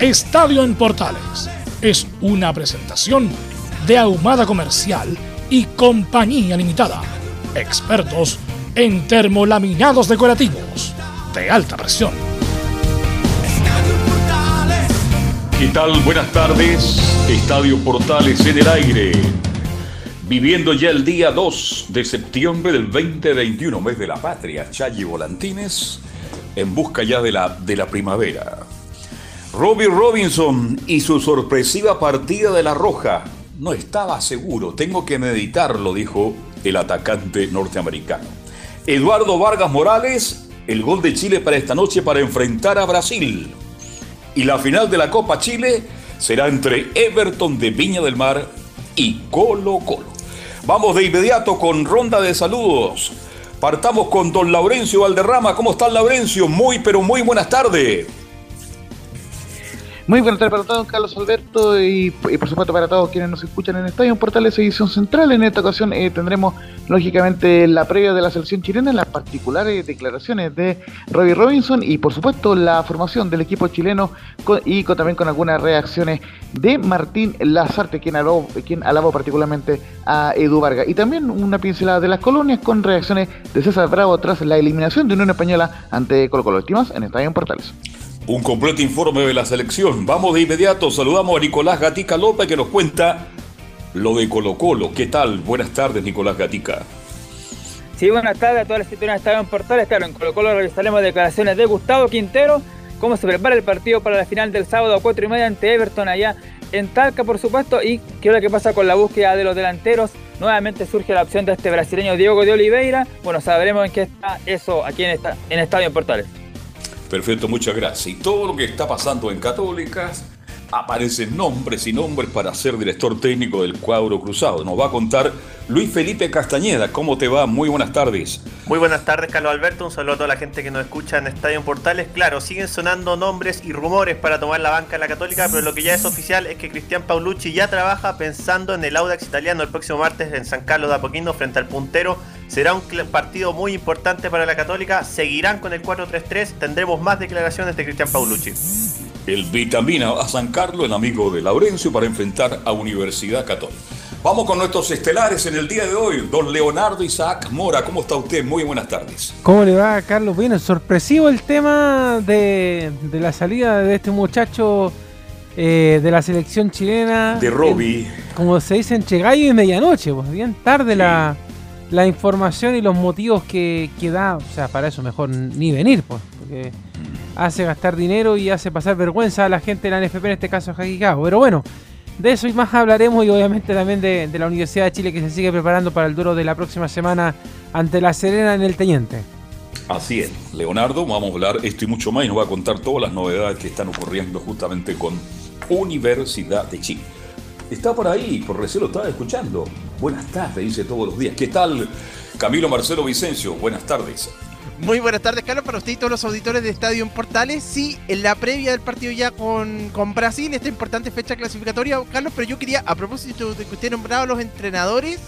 Estadio en Portales es una presentación de Ahumada Comercial y Compañía Limitada. Expertos en termolaminados decorativos de alta presión. ¿Qué tal? Buenas tardes. Estadio Portales en el aire. Viviendo ya el día 2 de septiembre del 2021, mes de la patria, Chayi Volantines, en busca ya de la, de la primavera. Robbie Robinson y su sorpresiva partida de la Roja. No estaba seguro, tengo que meditarlo, dijo el atacante norteamericano. Eduardo Vargas Morales, el gol de Chile para esta noche para enfrentar a Brasil. Y la final de la Copa Chile será entre Everton de Viña del Mar y Colo Colo. Vamos de inmediato con ronda de saludos. Partamos con don Laurencio Valderrama. ¿Cómo está Laurencio? Muy, pero muy buenas tardes. Muy buenas tardes para todos, Carlos Alberto, y, por supuesto para todos quienes nos escuchan en Estadio Portales Edición Central. En esta ocasión eh, tendremos, lógicamente, la previa de la selección chilena, las particulares declaraciones de Robbie Robinson y, por supuesto, la formación del equipo chileno y también con algunas reacciones de Martín Lazarte, quien alabó, quien alabó particularmente a Edu Vargas. Y también una pincelada de las colonias con reacciones de César Bravo tras la eliminación de Unión Española ante Colo Colo. Estimas en Estadio Portales. Un completo informe de la selección. Vamos de inmediato, saludamos a Nicolás Gatica López que nos cuenta lo de Colo Colo. ¿Qué tal? Buenas tardes, Nicolás Gatica. Sí, buenas tardes a todas las que están en portales. Claro, en Colo Colo realizaremos declaraciones de Gustavo Quintero, cómo se prepara el partido para la final del sábado a 4 y media ante Everton allá en Talca, por supuesto, y qué es lo que pasa con la búsqueda de los delanteros. Nuevamente surge la opción de este brasileño Diego de Oliveira. Bueno, sabremos en qué está eso aquí en, esta, en Estadio en Portales. Perfecto, muchas gracias. Y todo lo que está pasando en Católicas, aparecen nombres y nombres para ser director técnico del cuadro cruzado. Nos va a contar Luis Felipe Castañeda. ¿Cómo te va? Muy buenas tardes. Muy buenas tardes, Carlos Alberto. Un saludo a toda la gente que nos escucha en Estadio Portales. Claro, siguen sonando nombres y rumores para tomar la banca de la Católica, pero lo que ya es oficial es que Cristian Paulucci ya trabaja pensando en el Audax italiano el próximo martes en San Carlos de Apoquindo frente al puntero. Será un partido muy importante para la Católica. Seguirán con el 4-3-3. Tendremos más declaraciones de Cristian Paulucci. El Vitamina a San Carlos, el amigo de Laurencio, para enfrentar a Universidad Católica. Vamos con nuestros estelares en el día de hoy. Don Leonardo Isaac Mora, ¿cómo está usted? Muy buenas tardes. ¿Cómo le va, Carlos? Bien, sorpresivo el tema de, la salida de este muchacho eh, de la selección chilena. De Robbie. como se dice, entre gallo y medianoche, pues bien tarde la, información y los motivos que, que, da. O sea, para eso mejor ni venir, pues. Porque hace gastar dinero y hace pasar vergüenza a la gente de la NFP, en este caso Jaquicago. Pero bueno, de eso y más hablaremos y obviamente también de, la Universidad de Chile que se sigue preparando para el duro de la próxima semana ante la Serena en el Teniente. Así es, Leonardo, vamos a hablar esto y mucho más y nos va a contar todas las novedades que están ocurriendo justamente con Universidad de Chile. Está por ahí, por recién lo estaba escuchando. Buenas tardes, dice todos los días. ¿Qué tal, Camilo Marcelo Vicencio? Buenas tardes. Muy buenas tardes, Carlos, para usted y todos los auditores de Estadio en Portales. Sí, en la previa del partido ya con, con Brasil, esta importante fecha clasificatoria, Carlos, pero yo quería, a propósito de que usted nombraba a los entrenadores,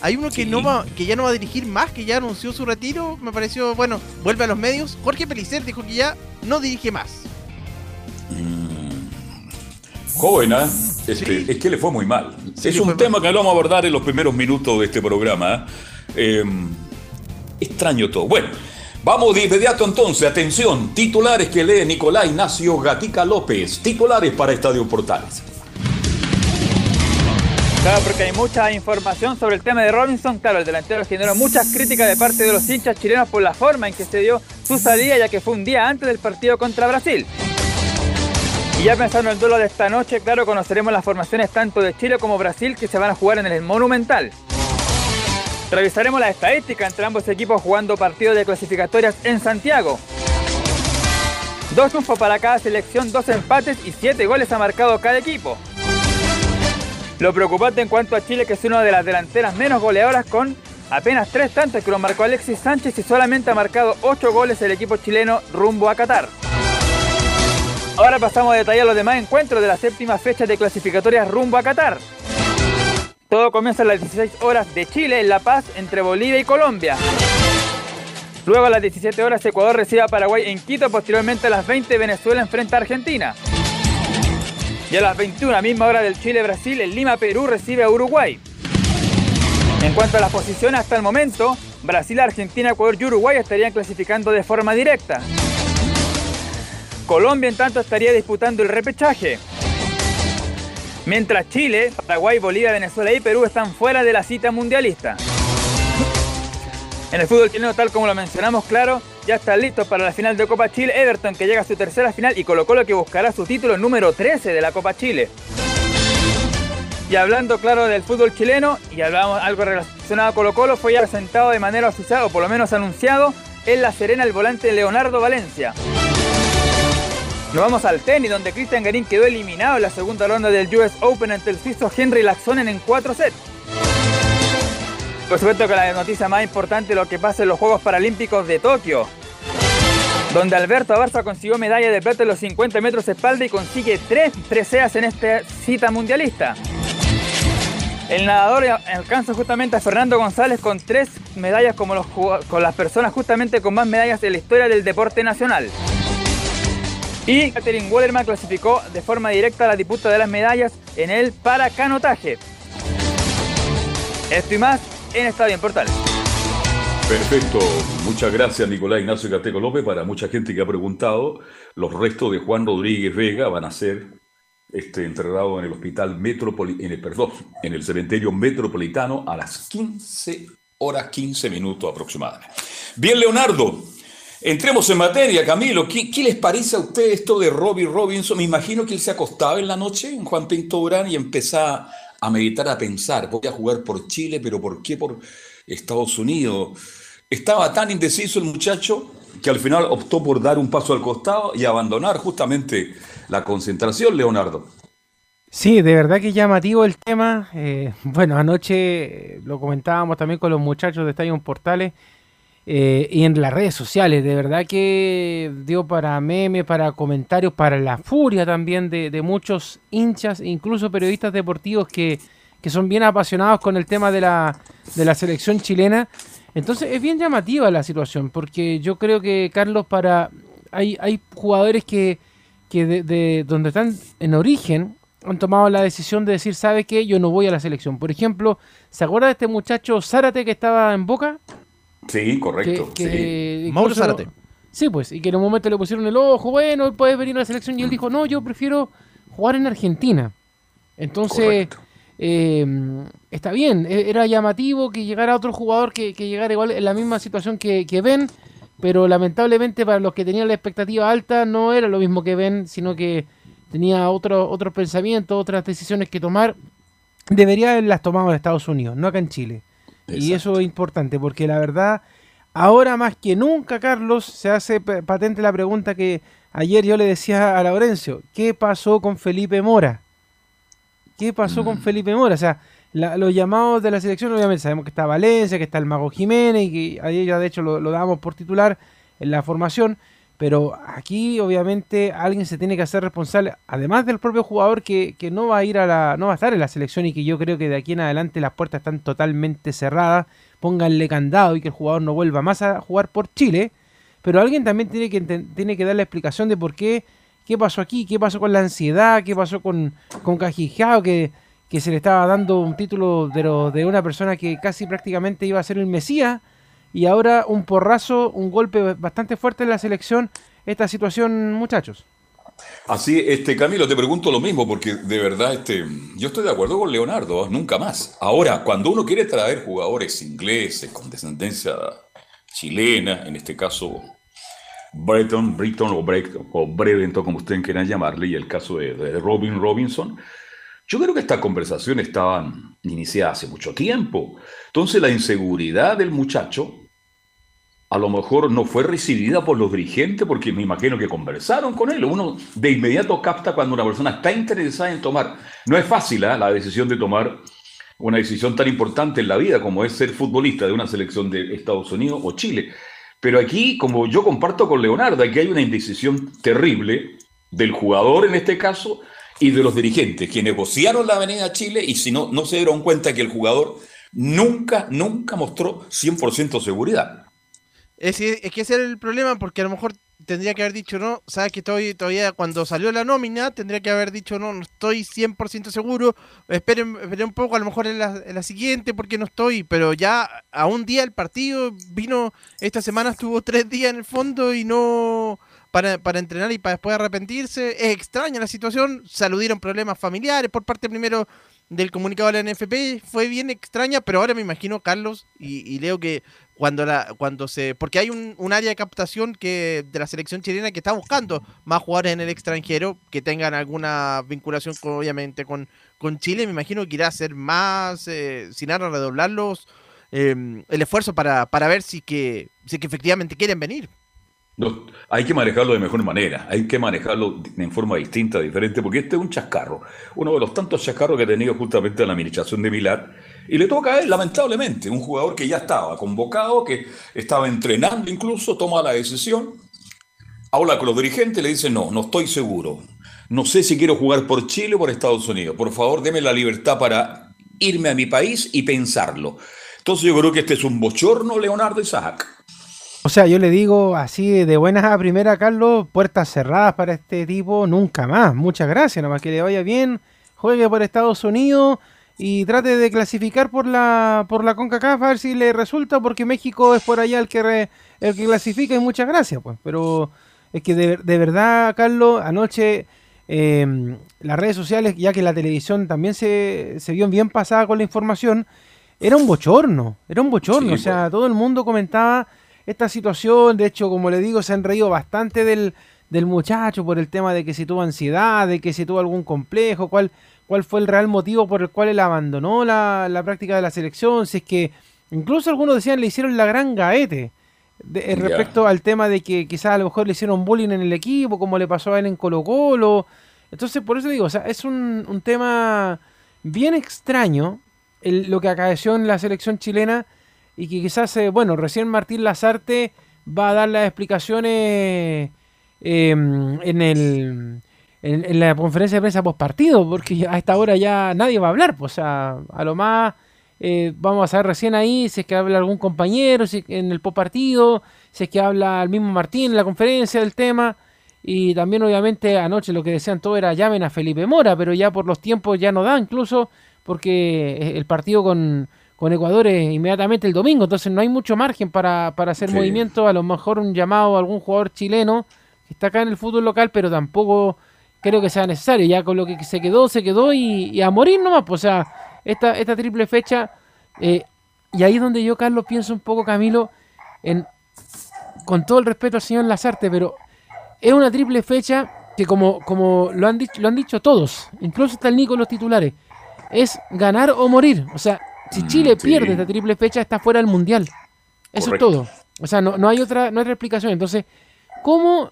hay uno que, no va, que ya no va a dirigir más, que ya anunció su retiro, me pareció, bueno, vuelve a los medios. Jorge Pelicer dijo que ya no dirige más. Mm. Joven, ¿eh? Este, Es que le fue muy mal. es un tema que vamos a abordar en los primeros minutos de este programa. ¿eh? Em, extraño todo. Bueno. Vamos de inmediato entonces, atención, titulares que lee Nicolás Ignacio Gatica López, titulares para Estadio Portales. Claro, porque hay mucha información sobre el tema de Robinson. Claro, el delantero generó muchas críticas de parte de los hinchas chilenos por la forma en que se dio su salida, ya que fue un día antes del partido contra Brasil. Y ya pensando en el duelo de esta noche, claro, conoceremos las formaciones tanto de Chile como Brasil que se van a jugar en el Monumental. Revisaremos la estadística entre ambos equipos jugando partidos de clasificatorias en Santiago. Dos triunfos para cada selección, dos empates y siete goles ha marcado cada equipo. Lo preocupante en cuanto a Chile que es una de las delanteras menos goleadoras con apenas tres tantos que lo marcó Alexis Sánchez y solamente ha marcado ocho goles el equipo chileno rumbo a Qatar. Ahora pasamos a detallar los demás encuentros de la séptima fecha de clasificatorias rumbo a Qatar. Todo comienza a las 16 horas de Chile en La Paz entre Bolivia y Colombia. Luego a las 17 horas Ecuador recibe a Paraguay en Quito, posteriormente a las 20 Venezuela enfrenta a Argentina. Y a las 21, misma hora del Chile-Brasil, en Lima, Perú recibe a Uruguay. En cuanto a las posiciones hasta el momento, Brasil, Argentina, Ecuador y Uruguay estarían clasificando de forma directa. Colombia en tanto estaría disputando el repechaje. Mientras Chile, Paraguay, Bolivia, Venezuela y Perú están fuera de la cita mundialista. En el fútbol chileno, tal como lo mencionamos, claro, ya están listos para la final de Copa Chile. Everton que llega a su tercera final y Colo Colo que buscará su título número 13 de la Copa Chile. Y hablando, claro, del fútbol chileno, y hablamos algo relacionado a Colo Colo, fue ya presentado de manera oficial, o por lo menos anunciado, en La Serena el volante Leonardo Valencia. Nos vamos al tenis, donde Cristian Garín quedó eliminado en la segunda ronda del US Open ante el suizo Henry Laxonen en 4 sets. Por supuesto que la noticia más importante es lo que pasa en los Juegos Paralímpicos de Tokio, donde Alberto Abarza consiguió medalla de plata en los 50 metros de espalda y consigue tres preseas en esta cita mundialista. El nadador alcanza justamente a Fernando González con tres medallas como los, con las personas justamente con más medallas en la historia del deporte nacional. Y Catherine Wallerman clasificó de forma directa a la disputa de las medallas en el paracanotaje. Esto y más en Estadio en Portales. Perfecto, muchas gracias Nicolás Ignacio Cateco López. Para mucha gente que ha preguntado, los restos de Juan Rodríguez Vega van a ser este, enterrados en el hospital metropolitano, en el, perdón, en el cementerio metropolitano a las 15 horas 15 minutos aproximadamente. Bien, Leonardo, entremos en materia, Camilo. ¿Qué, qué les parece a usted esto de Robbie Robinson? Me imagino que él se acostaba en la noche en Juan Pinto Durán y empezaba a meditar, a pensar, voy a jugar por Chile, pero ¿por qué por Estados Unidos? Estaba tan indeciso el muchacho que al final optó por dar un paso al costado y abandonar justamente la concentración, Leonardo. Sí, de verdad que es llamativo el tema. Eh, bueno, anoche lo comentábamos también con los muchachos de Estadio Portales eh, y en las redes sociales. De verdad que dio para memes, para comentarios, para la furia también de, de muchos hinchas, incluso periodistas deportivos que, que, son bien apasionados con el tema de la, de la selección chilena. Entonces es bien llamativa la situación, porque yo creo que, Carlos, para hay, hay jugadores que, que de, de donde están en origen han tomado la decisión de decir, ¿sabe qué? Yo no voy a la selección. Por ejemplo, ¿se acuerda de este muchacho Zárate que estaba en Boca? Sí, correcto. Que, que Mauro Zárate. Sí, pues, y que en un momento le pusieron el ojo, bueno, puedes venir a la selección. Y él dijo, no, yo prefiero jugar en Argentina. Entonces, eh, está bien, e- era llamativo que llegara otro jugador que, que llegara igual en la misma situación que, que Ben, pero lamentablemente para los que tenían la expectativa alta no era lo mismo que Ben, sino que tenía otro, otros pensamientos, otras decisiones que tomar. Debería haberlas tomado en Estados Unidos, no acá en Chile. Y eso es importante, porque la verdad, ahora más que nunca, Carlos, se hace patente la pregunta que ayer yo le decía a Laurencio, ¿qué pasó con Felipe Mora? ¿Qué pasó con Felipe Mora? O sea, la- los llamados de la selección, obviamente sabemos que está Valencia, que está el Mago Jiménez, y que ayer ya de hecho lo, lo dábamos por titular en la formación, pero aquí obviamente alguien se tiene que hacer responsable, además del propio jugador que, que no va a ir a la, no va a estar en la selección y que yo creo que de aquí en adelante las puertas están totalmente cerradas, pónganle candado y que el jugador no vuelva más a jugar por Chile, pero alguien también tiene que, tiene que dar la explicación de por qué, qué pasó aquí, qué pasó con la ansiedad, qué pasó con, con Cajijao, que, que se le estaba dando un título de, lo- de una persona que casi prácticamente iba a ser el Mesías, y ahora un porrazo, un golpe bastante fuerte en la selección, esta situación, muchachos. Así, este Camilo, te pregunto lo mismo, porque de verdad, este, yo estoy de acuerdo con Leonardo, nunca más. Ahora, cuando uno quiere traer jugadores ingleses con descendencia chilena, en este caso Breton, Britton o, Breton, o Breventon, como ustedes quieran llamarle, y el caso de, Robin Robinson, yo creo que estas conversaciones estaban iniciadas hace mucho tiempo. Entonces la inseguridad del muchacho a lo mejor no fue recibida por los dirigentes porque me imagino que conversaron con él. Uno de inmediato capta cuando una persona está interesada en tomar. No es fácil ¿eh? la decisión de tomar una decisión tan importante en la vida como es ser futbolista de una selección de Estados Unidos o Chile. Pero aquí, como yo comparto con Leonardo, aquí hay una indecisión terrible del jugador en este caso y de los dirigentes que negociaron la Avenida Chile y si no, no se dieron cuenta que el jugador nunca, nunca mostró 100% seguridad. Es, que ese era el problema, porque a lo mejor tendría que haber dicho no, sabes que estoy todavía cuando salió la nómina, tendría que haber dicho no, no estoy 100% seguro, esperen, esperen, un poco, a lo mejor en la, en la, siguiente porque no estoy, pero ya a un día el partido vino, esta semana estuvo tres días en el fondo y no para, para entrenar y para después arrepentirse, es extraña la situación, saludieron problemas familiares por parte primero del comunicado de la NFP, fue bien extraña, pero ahora me imagino Carlos y Leo que cuando la cuando se porque hay un, un, área de captación que de la selección chilena que está buscando más jugadores en el extranjero que tengan alguna vinculación obviamente con, con Chile. Me imagino que irá a ser más eh, sin nada redoblarlos eh, el esfuerzo para, para ver si que si que efectivamente quieren venir. No, hay que manejarlo de mejor manera, hay que manejarlo en forma distinta, diferente, porque este es un chascarro, uno de los tantos chascarros que ha tenido justamente la administración de Milán, y le toca a él, lamentablemente, un jugador que ya estaba convocado, que estaba entrenando incluso, toma la decisión, habla con los dirigentes, le dice, no, no estoy seguro, no sé si quiero jugar por Chile o por Estados Unidos, por favor, deme la libertad para irme a mi país y pensarlo. Entonces yo creo que este es un bochorno, Leonardo Isaac. O sea, yo le digo así de buenas a primera, Carlos, puertas cerradas para este tipo, nunca más. Muchas gracias, nomás que le vaya bien, juegue por Estados Unidos y trate de clasificar por la por la CONCACAF a ver si le resulta, porque México es por allá el que el que clasifica y muchas gracias, pues. Pero es que de, verdad, Carlos, anoche em, las redes sociales, ya que la televisión también se, se vio bien pasada con la información, era un bochorno, era un bochorno, o sea, pues. todo el mundo comentaba esta situación. De hecho, como le digo, se han reído bastante del, del muchacho por el tema de que si tuvo ansiedad, de que si tuvo algún complejo, cuál, cuál fue el real motivo por el cual él abandonó la, la práctica de la selección. Si es que incluso algunos decían le hicieron la gran gaete. De, eh, respecto al tema de que quizás a lo mejor le hicieron bullying en el equipo, como le pasó a él en Colo Colo. Entonces, por eso digo, o sea, es un, un tema bien extraño el, lo que acaeció en la selección chilena y que quizás, eh, bueno, recién Martín Lazarte va a dar las explicaciones em, en, el, en, la conferencia de prensa post partido, porque a esta hora ya nadie va a hablar, pues, o sea, a lo más eh, vamos a saber recién ahí si es que habla algún compañero si en el post partido, si es que habla el mismo Martín en la conferencia del tema. Y también obviamente anoche lo que decían todo era llamen a Felipe Mora, pero ya por los tiempos ya no da incluso porque el partido con, con Ecuador inmediatamente el domingo, entonces no hay mucho margen para, hacer movimiento, a lo mejor un llamado a algún jugador chileno que está acá en el fútbol local, pero tampoco creo que sea necesario, ya con lo que se quedó, se quedó y, a morir nomás, pues, o sea, esta, esta triple fecha, eh, y ahí es donde yo, Carlos, pienso un poco, Camilo, en, con todo el respeto al señor Lazarte, pero es una triple fecha que como, como lo, han dicho, lo han dicho todos, incluso está el Nico en los titulares, es ganar o morir, o sea, si mm, Chile pierde esta triple fecha, está fuera del mundial. Eso es todo. O sea, no, hay otra, no hay otra explicación. Entonces, ¿cómo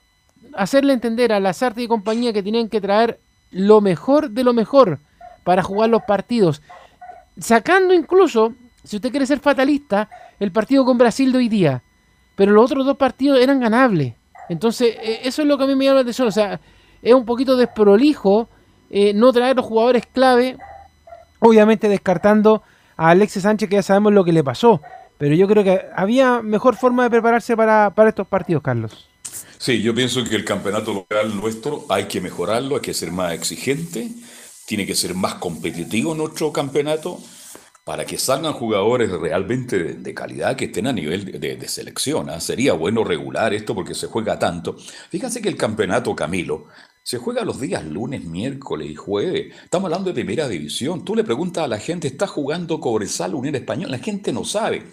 hacerle entender a las artes y compañía que tienen que traer lo mejor de lo mejor para jugar los partidos? Sacando incluso, si usted quiere ser fatalista, el partido con Brasil de hoy día. Pero los otros dos partidos eran ganables. Entonces, e, eso es lo que a mí me llama la atención. O sea, es un poquito desprolijo eh, no traer los jugadores clave, obviamente descartando a Alexis Sánchez que ya sabemos lo que le pasó. Pero yo creo que había mejor forma de prepararse para, estos partidos, Carlos. Sí, yo pienso que el campeonato local nuestro hay que mejorarlo, hay que ser más exigente, tiene que ser más competitivo nuestro campeonato. para que salgan jugadores realmente de, calidad que estén a nivel de, selección. ¿ah? Sería bueno regular esto porque se juega tanto. Fíjense que el campeonato Camilo se juega los días lunes, miércoles y jueves. Estamos hablando de primera división. Tú le preguntas a la gente, ¿está jugando Cobresal Unión Española? La gente no sabe.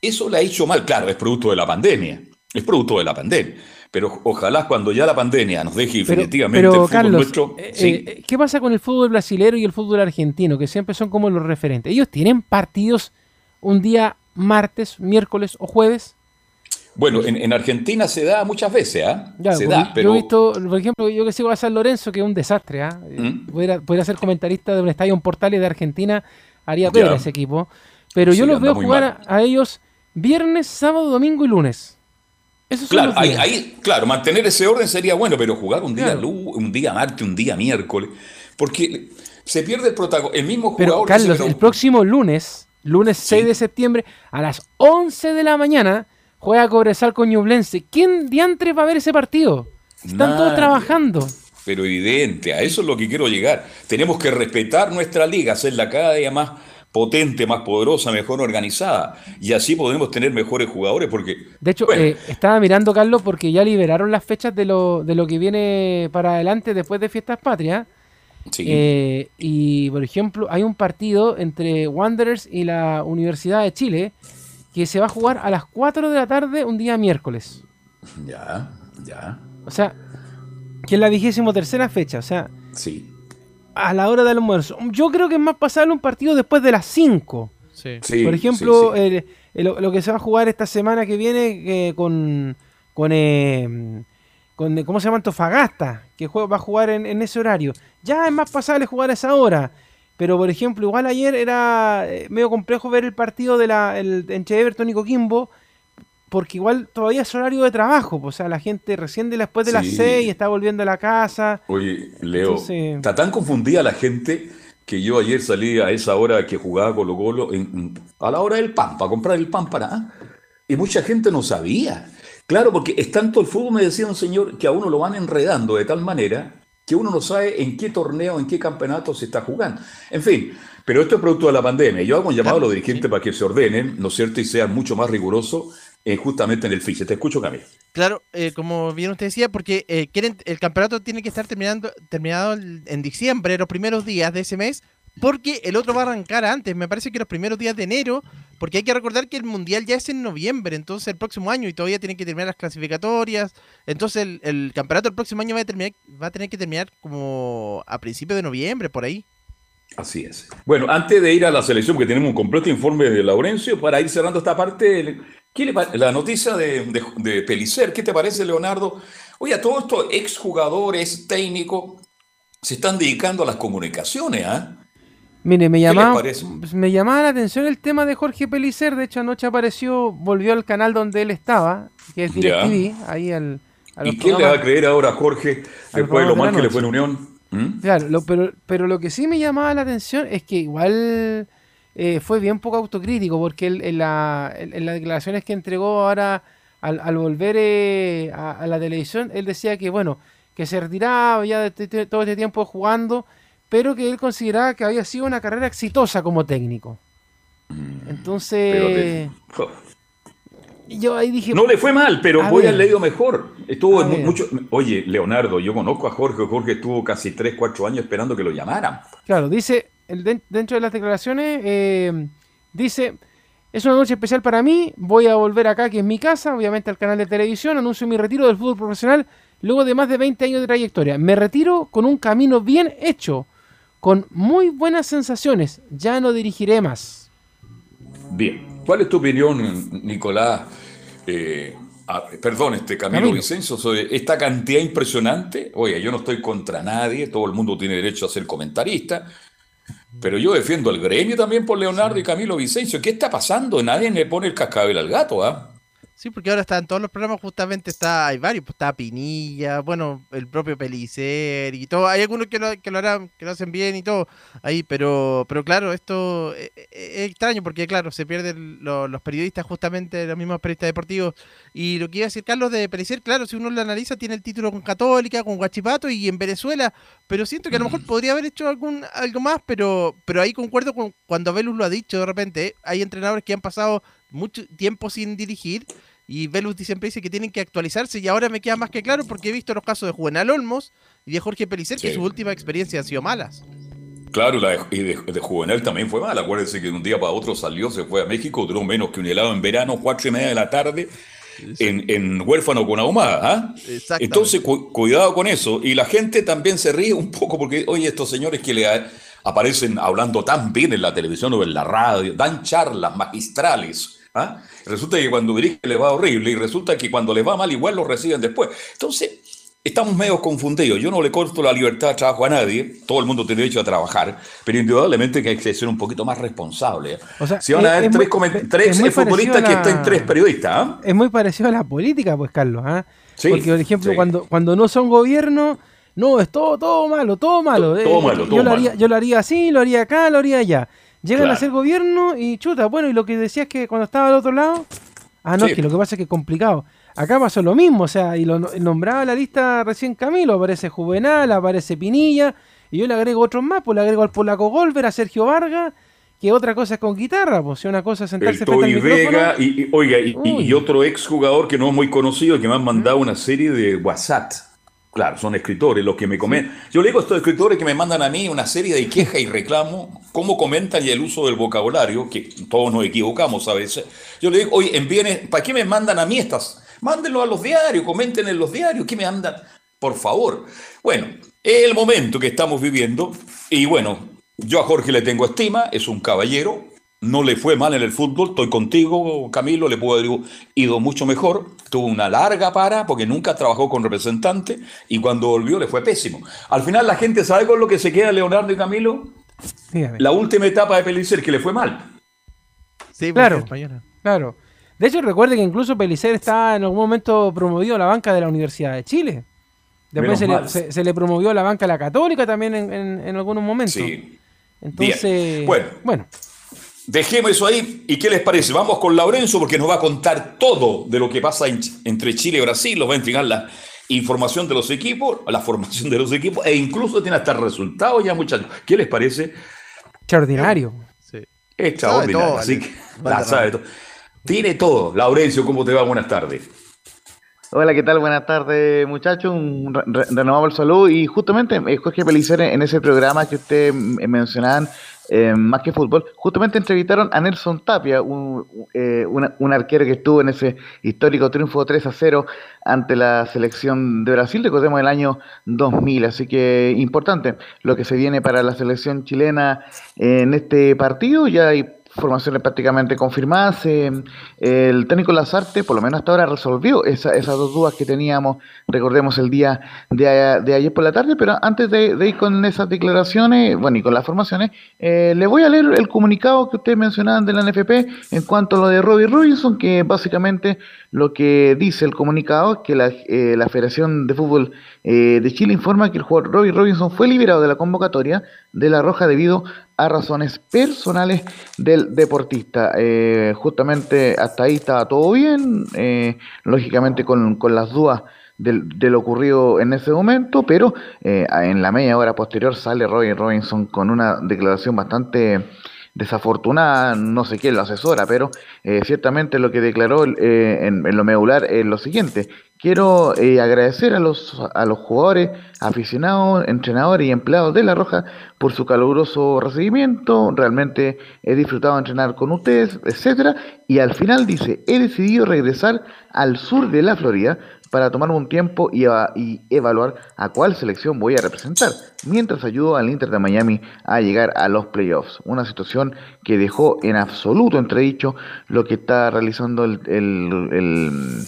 Eso le ha hecho mal, claro, es producto de la pandemia. Es producto de la pandemia. Pero ojalá cuando ya la pandemia nos deje Pero, definitivamente pero, el fútbol Carlos, nuestro. eh, sí. eh, ¿qué pasa con el fútbol brasilero y el fútbol argentino? Que siempre son como los referentes. ¿Ellos tienen partidos un día martes, miércoles o jueves? Bueno, en, en Argentina se da muchas veces, ¿ah? Se porque da, pero Yo he visto, por ejemplo, yo que sigo a San Lorenzo, que es un desastre. ¿ah? Eh, ¿Mm? Pudiera, pudiera ser comentarista de un estadio en Portales de Argentina, haría pena ese equipo. Pero yo los veo jugar a ellos viernes, sábado, domingo y lunes. Esos Claro, ahí, claro, mantener ese orden sería bueno, pero jugar un día Claro. lu- un día martes, un día miércoles, porque se pierde el protagonismo. El mismo Pero jugador dice, Carlos, pero- el próximo lunes, lunes 6 Sí. de septiembre, a las 11 de la mañana, juega Cobresal con Ñublense. ¿Quién diantre va a ver ese partido? Están todos trabajando. Pero evidente, a eso es lo que quiero llegar. Tenemos que respetar nuestra liga, hacerla cada día más potente, más poderosa, mejor organizada. Y así podemos tener mejores jugadores, porque... De hecho, bueno, eh, estaba mirando, Carlos, porque ya liberaron las fechas de lo, de lo que viene para adelante después de Fiestas Patrias. sí, Eh, y, por ejemplo, hay un partido entre Wanderers y la Universidad de Chile que se va a jugar a las 4 de la tarde un día miércoles. ya, ya, O sea, que es la vigésimo tercera fecha. O sea, sí. A la hora del almuerzo. Yo creo que es más pasable un partido después de las 5. Sí. sí, Por ejemplo, sí, sí. el- el- lo, que se va a jugar esta semana que viene eh, con, con, eh, con, eh, ¿cómo se llama? Antofagasta, que jue- va a jugar en, en ese horario. Ya es más pasable jugar a esa hora. Pero, por ejemplo, igual ayer era eh, medio complejo ver el partido de la, el, entre Everton y Coquimbo, porque igual todavía es horario de trabajo. pues, O sea, la gente recién de después de las Sí. 6 está volviendo a la casa. Oye, Leo, Entonces- está tan confundida la gente que yo ayer salí a esa hora que jugaba Colo Colo, en- a la hora del pan, para comprar el pan para... ¿ah? Y mucha gente no sabía. Claro, porque es tanto el fútbol, me decía un señor, que a uno lo van enredando de tal manera que uno no sabe en qué torneo, en qué campeonato se está jugando. En fin, pero esto es producto de la pandemia. Yo hago un llamado a los dirigentes para que se ordenen, ¿no es cierto?, y sean mucho más rigurosos eh, justamente en el fiche. Te escucho, Camilo. Claro, eh, como bien usted decía, porque eh, quieren, el campeonato tiene que estar terminando, terminado en diciembre, los primeros días de ese mes, porque el otro va a arrancar antes, me parece que los primeros días de enero, porque hay que recordar que el Mundial ya es en noviembre, entonces el próximo año, y todavía tienen que terminar las clasificatorias, entonces el, el campeonato el próximo año va a, terminar, va a tener que terminar como a principios de noviembre, por ahí. Así es. Bueno, antes de ir a la selección, que tenemos un completo informe de Laurencio, para ir cerrando esta parte, ¿qué le la noticia de, de, de Pelicer, ¿qué te parece, Leonardo? Oye, a todos estos exjugadores, técnicos, se están dedicando a las comunicaciones, ¿ah? Mire, me llamaba, me llamaba la atención el tema de Jorge Pelicer. De hecho, anoche apareció, volvió al canal donde él estaba, que es Ya. DirecTV, ahí al. ¿Y quién le va a creer ahora a Jorge después de lo mal que le fue en? Unión? ¿Mm? Claro, lo- pero, pero lo que sí me llamaba la atención es que igual eh, fue bien poco autocrítico, porque él, en, la- en- en las declaraciones que entregó ahora al, al volver eh, a, a la televisión, él decía que, bueno, que se retiraba ya de este- este- todo este tiempo jugando, pero que él consideraba que había sido una carrera exitosa como técnico. Pero Entonces, yo ahí dije, No le fue mal, pero voy al leído mejor. Estuvo mucho. Oye, Leonardo, yo conozco a Jorge. Jorge estuvo casi 3, 4 años esperando que lo llamaran. Claro, dice, dentro de las declaraciones, eh, dice, es una noche especial para mí, voy a volver acá, que es mi casa, obviamente al canal de televisión, anuncio mi retiro del fútbol profesional luego de más de 20 años de trayectoria. Me retiro con un camino bien hecho, con muy buenas sensaciones, ya no dirigiré más. Bien. ¿Cuál es tu opinión, Nicolás? Eh, perdón, este Camilo, Camilo. Vicencio, sobre esta cantidad impresionante. Oye, yo no estoy contra nadie, todo el mundo tiene derecho a ser comentarista, pero yo defiendo al gremio también por Leonardo y Camilo Vicencio. ¿Qué está pasando? Nadie le pone el cascabel al gato, ¿ah? Sí, porque ahora está en todos los programas, justamente está, hay varios, pues está Pinilla, bueno, el propio Pelicer y todo. Hay algunos que lo, que lo harán, que lo hacen bien y todo ahí, pero, pero claro, esto es, es extraño porque, claro, se pierden lo- los periodistas, justamente los mismos periodistas deportivos. Y lo que iba a decir Carlos de Pelicer, claro, si uno lo analiza, tiene el título con Católica, con Guachipato y en Venezuela, pero siento que a lo mejor podría haber hecho algún algo más, pero, pero ahí concuerdo con cuando Velus lo ha dicho de repente, ¿eh? hay entrenadores que han pasado mucho tiempo sin dirigir y Velus siempre dice que tienen que actualizarse y ahora me queda más que claro porque he visto los casos de Juvenal Olmos y de Jorge Pelicer que sus últimas experiencias han sido malas. Claro, la de, y de, de Juvenal también fue mal. Acuérdense que de un día para otro salió, se fue a México, duró menos que un helado en verano, cuatro y media de la tarde, en, en huérfano con ahumada. ¿ah? Entonces, cu- cuidado con eso. Y la gente también se ríe un poco porque, oye, estos señores que le aparecen hablando tan bien en la televisión o en la radio, dan charlas magistrales. ¿Ah? Resulta que cuando dirigen les va horrible y resulta que cuando les va mal igual lo reciben después. Entonces, estamos medio confundidos. Yo no le corto la libertad de trabajo a nadie. Todo el mundo tiene derecho a trabajar, pero indudablemente que hay que ser un poquito más responsable. ¿eh? O sea, si van a haber es tres, muy- es futbolistas parecido a que la- estén tres periodistas. ¿ah? Es muy parecido a la política, pues, Carlos. Sí, Porque, por ejemplo, sí. cuando, cuando no son gobierno, no, es todo, todo malo, todo malo. Todo Eh, malo, yo, lo malo. haría, yo lo haría así, lo haría acá, lo haría allá. Llegan Claro. a ser gobierno y chuta, bueno, y lo que decías que cuando estaba al otro lado, ah, no, Sí. es que lo que pasa es que es complicado. Acá pasó lo mismo, o sea, y lo no- nombraba la lista recién Camilo, aparece Juvenal, aparece Pinilla, y yo le agrego otros más, pues le agrego al Polaco Golver, a Sergio Vargas, que otra cosa es con guitarra, pues si una cosa es sentarse El frente al Toby micrófono. Vega y, y- oiga, y, otro exjugador que no es muy conocido que me han mandado una serie de WhatsApp. Claro, son escritores los que me comentan. Yo le digo a estos escritores que me mandan a mí una serie de quejas y reclamos, cómo comentan y el uso del vocabulario, que todos nos equivocamos a veces. Yo le digo, oye, envíen, ¿para qué me mandan a mí estas? Mándenlo a los diarios, comenten en los diarios, ¿qué me andan? Por favor. Bueno, es el momento que estamos viviendo y bueno, yo a Jorge le tengo estima, es un caballero, no le fue mal en el fútbol, estoy contigo, Camilo, le puedo haber ido mucho mejor. Tuvo una larga para porque nunca trabajó con representante y cuando volvió le fue pésimo. Al final la gente sabe con lo que se queda Leonardo y Camilo, Dígame. la última etapa de Pelicer que le fue mal. Sí, Claro. porque es española. Claro. De hecho, recuerde que incluso Pelicer está en algún momento promovido a la banca de la Universidad de Chile. Después se le, se- se le promovió a la banca de la Católica también en, en- en algunos momentos. Sí. Entonces, Bien. Bueno. bueno, Dejemos eso ahí. ¿Y qué les parece? Vamos con Laurenzo porque nos va a contar todo de lo que pasa en- entre Chile y Brasil. Nos va a entregar la información de los equipos, la formación de los equipos e incluso tiene hasta resultados ya, muchachos. ¿Qué les parece? extraordinario. Sí. Extraordinario. todo, Así que la sabe todo. Tiene todo. Laurencio, ¿cómo te va? Buenas tardes. Hola, ¿qué tal? Buenas tardes, muchachos. Un re- re- renovamos el saludo. Y justamente, eh, Jorge Pelicer, en ese programa que ustedes mencionaban, eh, más que fútbol, justamente entrevistaron a Nelson Tapia, un, eh, una- un arquero que estuvo en ese histórico triunfo 3 a 0 ante la selección de Brasil, recordemos el año 2000. Así que importante lo que se viene para la selección chilena en este partido. Ya hay formaciones prácticamente confirmadas. eh, el técnico Lazarte, por lo menos hasta ahora, resolvió esa- esas dos dudas que teníamos, recordemos, el día de, de ayer por la tarde. Pero antes de, de ir con esas declaraciones, bueno, y con las formaciones, eh, le voy a leer el comunicado que ustedes mencionaban de la NFP en cuanto a lo de Robbie Robinson, que básicamente lo que dice el comunicado es que la, eh, la Federación de Fútbol eh, de Chile informa que el jugador Robbie Robinson fue liberado de la convocatoria de la Roja debido a razones personales del deportista. Eh, justamente hasta ahí estaba todo bien, eh, lógicamente con, con las dudas del- de lo ocurrido en ese momento, pero eh, en la media hora posterior sale Robbie Robinson con una declaración bastante desafortunada, no sé quién lo asesora, pero eh, ciertamente lo que declaró eh, en, en lo medular es lo siguiente. Quiero eh, agradecer a los, a los jugadores, aficionados, entrenadores y empleados de La Roja por su caluroso recibimiento. Realmente he disfrutado de entrenar con ustedes, etcétera. Y al final dice, he decidido regresar al sur de la Florida para tomarme un tiempo y, eva- y evaluar a cuál selección voy a representar, mientras ayudo al Inter de Miami a llegar a los playoffs. Una situación que dejó en absoluto entredicho lo que está realizando el, el-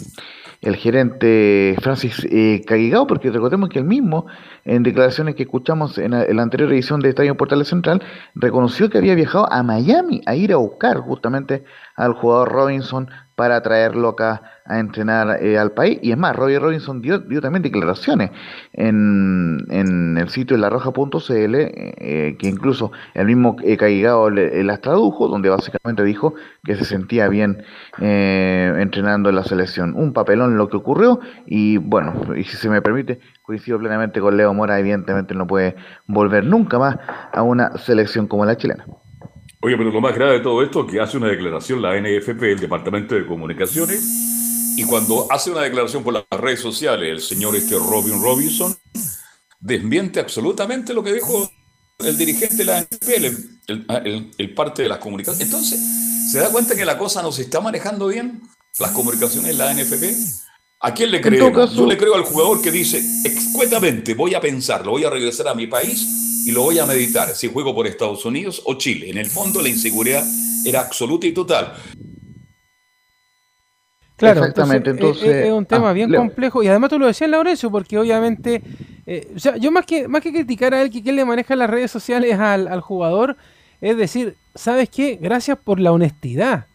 gerente Francis eh, porque recordemos que él mismo en declaraciones que escuchamos en la, anterior edición de Estadio Portales Central, reconoció que había viajado a Miami a ir a buscar justamente al jugador Robinson para traerlo acá a entrenar eh, al país. Y es más, Roger Robinson dio, dio también declaraciones en, en el sitio de larroja.cl, eh, que incluso el mismo eh, Caigao las tradujo, donde básicamente dijo que se sentía bien eh, entrenando en la selección. Un papelón lo que ocurrió y bueno, y si se me permite, coincido plenamente con Leo Mora, evidentemente no puede volver nunca más a una selección como la chilena. Oye, pero lo más grave de todo esto es que hace una declaración la NFP, el Departamento de Comunicaciones, y cuando hace una declaración por las redes sociales el señor este Robin Robinson, desmiente absolutamente lo que dijo el dirigente de la NFP, el, parte de las comunicaciones. Entonces, ¿se da cuenta que la cosa no se está manejando bien? Las comunicaciones la NFP. ¿A quién le creo? Yo le creo al jugador que dice, excuetamente, voy a pensarlo, voy a regresar a mi país y lo voy a meditar si juego por Estados Unidos o Chile. En el fondo la inseguridad era absoluta y total. Claro, Exactamente, entonces, es, un tema ah, bien complejo y además tú lo decías, Laurencio, porque obviamente, eh, o sea, yo más que, más que criticar a él que quién le maneja las redes sociales al, jugador, es decir, ¿sabes qué? Gracias por la honestidad,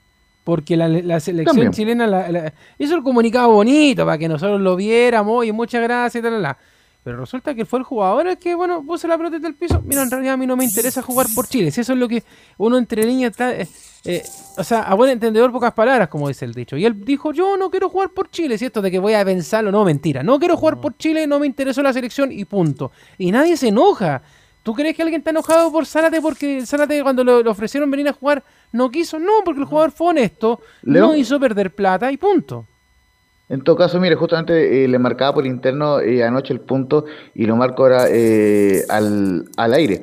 porque la, selección chilena hizo el comunicado bonito para que nosotros lo viéramos y muchas gracias, tal, tal, pero resulta que fue el jugador el que, bueno, puso la pelota del piso. Mira, en realidad a mí no me interesa jugar por Chile. Si eso es lo que uno entre niños está. Eh, eh, o sea, a buen entendedor, pocas palabras, como dice el dicho. Y él dijo: Yo no quiero jugar por Chile. Si esto de que voy a pensarlo, no, mentira. No quiero jugar por Chile, no me interesó la selección y punto. Y nadie se enoja. ¿Tú crees que alguien está enojado por Zárate porque Zárate cuando le ofrecieron venir a jugar no quiso? No, porque el jugador fue honesto, no hizo perder plata y punto. En todo caso, mire, justamente eh, le marcaba por interno eh, anoche el punto y lo marco ahora eh, al, al, aire.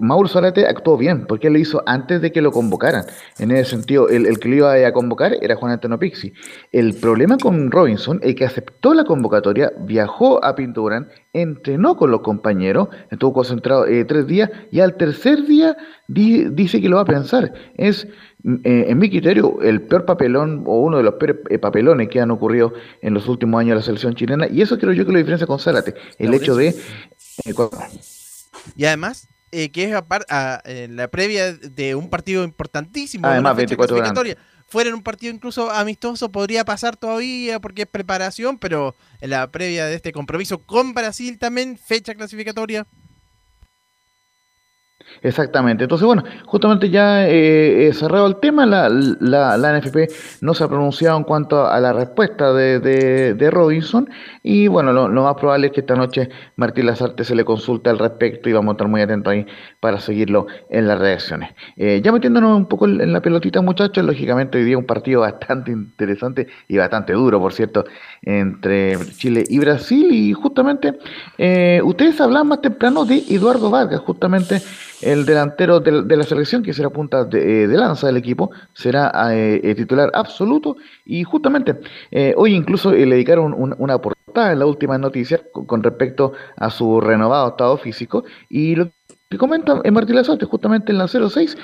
Mauro Zárate actuó bien, porque él lo hizo antes de que lo convocaran. En ese sentido, el, el que lo iba a convocar era Juan Antonio Pixi. El problema con Robinson es que aceptó la convocatoria, viajó a Pinturán, entrenó con los compañeros, estuvo concentrado tres días y al tercer día dice que lo va a pensar. Es eh, en mi criterio, el peor papelón o uno de los peores eh, papelones que han ocurrido en los últimos años de la selección chilena, y eso creo yo que lo diferencia con Zárate, el hecho de... Eh, y además, que es la previa de un partido importantísimo, además, 24 fuera en un partido incluso amistoso, podría pasar todavía porque es preparación, pero en la previa de este compromiso con Brasil también, fecha clasificatoria. Exactamente. Entonces, bueno, justamente ya eh, cerrado el tema, la, la, la, NFP no se ha pronunciado en cuanto a la respuesta de, de, Robinson y bueno, lo, más probable es que esta noche Martín Lazarte se le consulte al respecto y vamos a estar muy atentos ahí para seguirlo en las reacciones. Eh, ya metiéndonos un poco en la pelotita, muchachos, lógicamente hoy día un partido bastante interesante y bastante duro, por cierto, entre Chile y Brasil y justamente eh, ustedes hablaban más temprano de Eduardo Vargas, justamente el delantero de, la selección, que será punta de, eh, lanza del equipo, será eh, titular absoluto. Y justamente eh, hoy incluso le dedicaron una portada en la última noticia con, respecto a su renovado estado físico. Y lo que comenta en Martín Lazarte, justamente en la 06,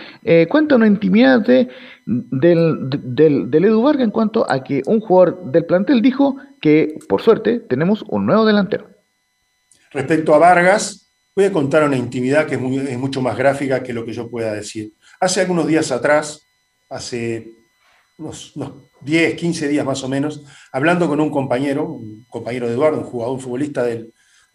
cuenta una intimidad de, del, del, del Edu Vargas en cuanto a que un jugador del plantel dijo que, por suerte, tenemos un nuevo delantero. Respecto a Vargas, Voy a contar una intimidad que es, mucho más gráfica que lo que yo pueda decir. Hace algunos días atrás, hace unos, 10, 15 días más o menos, hablando con un compañero, un compañero de Eduardo, un jugador, un futbolista del,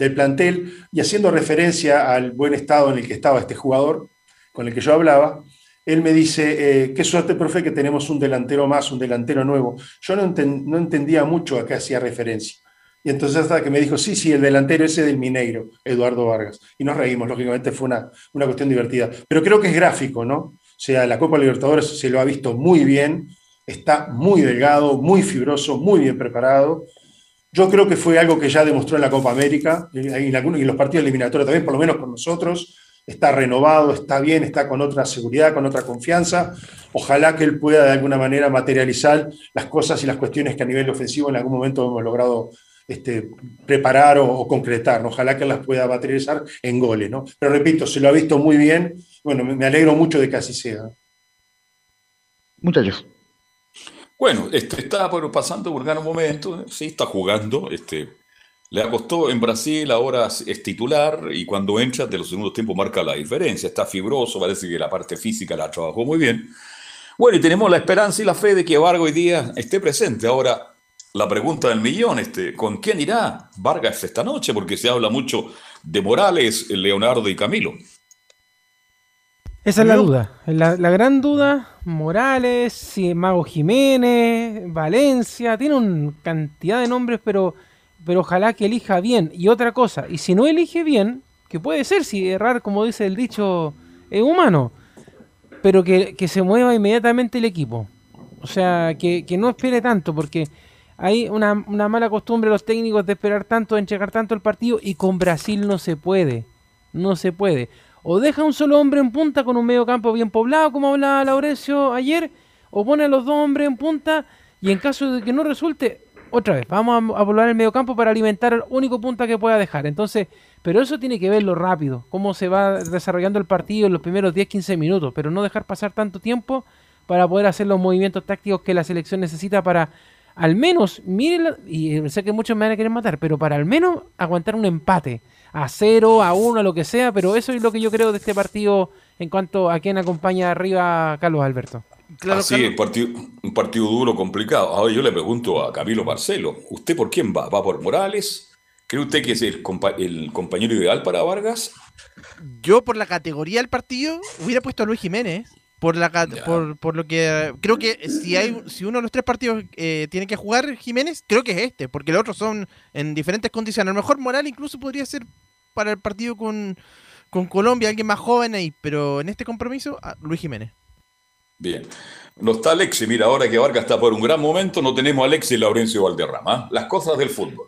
plantel, y haciendo referencia al buen estado en el que estaba este jugador con el que yo hablaba, él me dice, eh, qué suerte, profe, que tenemos un delantero más, un delantero nuevo. Yo no, no entendía mucho a qué hacía referencia. Y entonces hasta que me dijo, sí, sí, el delantero ese del Mineiro, Eduardo Vargas. Y nos reímos, lógicamente fue una, una cuestión divertida. Pero creo que es gráfico, ¿no? O sea, la Copa Libertadores se lo ha visto muy bien, está muy delgado, muy fibroso, muy bien preparado. Yo creo que fue algo que ya demostró en la Copa América y en, los partidos eliminatorios también, por lo menos con nosotros. Está renovado, está bien, está con otra seguridad, con otra confianza. Ojalá que él pueda de alguna manera materializar las cosas y las cuestiones que a nivel ofensivo en algún momento hemos logrado este, preparar o, concretar. Ojalá que las pueda materializar en goles. ¿no? Pero repito, se lo ha visto muy bien. Bueno, me, alegro mucho de que así sea. Muchachos. Bueno, este, está pasando por un momento, sí, está jugando. Este, Le acostó en Brasil, ahora es titular y cuando entra de los segundos tiempos marca la diferencia. Está fibroso, parece que la parte física la trabajó muy bien. Bueno, y tenemos la esperanza y la fe de que Vargas hoy día esté presente. Ahora, la pregunta del millón, este, ¿con quién irá Vargas esta noche? Porque se habla mucho de Morales, Leonardo y Camilo. Esa es la duda. La, la, gran duda, Morales, si Mago Jiménez, Valencia, tiene una cantidad de nombres, pero pero ojalá que elija bien. Y otra cosa, y si no elige bien, que puede ser, si errar, como dice el dicho, es humano, pero que, se mueva inmediatamente el equipo. O sea, que, no espere tanto, porque hay una, mala costumbre de los técnicos de esperar tanto, de entregar tanto el partido, y con Brasil no se puede. No se puede. O deja un solo hombre en punta con un medio campo bien poblado, como hablaba Laurencio ayer, o pone a los dos hombres en punta, y en caso de que no resulte, otra vez, vamos a, volver al medio campo para alimentar el único punta que pueda dejar. Entonces, pero eso tiene que verlo rápido, cómo se va desarrollando el partido en los primeros 10-15 minutos, pero no dejar pasar tanto tiempo para poder hacer los movimientos tácticos que la selección necesita para al menos, miren, y sé que muchos me van a querer matar, pero para al menos aguantar un empate, a cero, a uno, a lo que sea, pero eso es lo que yo creo de este partido en cuanto a quien acompaña arriba Carlos Alberto. Claro, Así es, partido, un partido duro, complicado. Ahora yo le pregunto a Camilo Marcelo, ¿usted por quién va? ¿Va por Morales? ¿Cree usted que es el, compañero ideal para Vargas? Yo por la categoría del partido hubiera puesto a Luis Jiménez. Por, la, por, lo que creo que si hay si uno de los tres partidos eh, tiene que jugar Jiménez, creo que es este, porque los otros son en diferentes condiciones. A lo mejor Morales incluso podría ser para el partido con, con Colombia, alguien más joven ahí, pero en este compromiso, Luis Jiménez. Bien. No está Alexi. Mira, ahora que Vargas está por un gran momento, no tenemos a Alexi y Laurencio Valderrama. ¿ah? Las cosas del fútbol.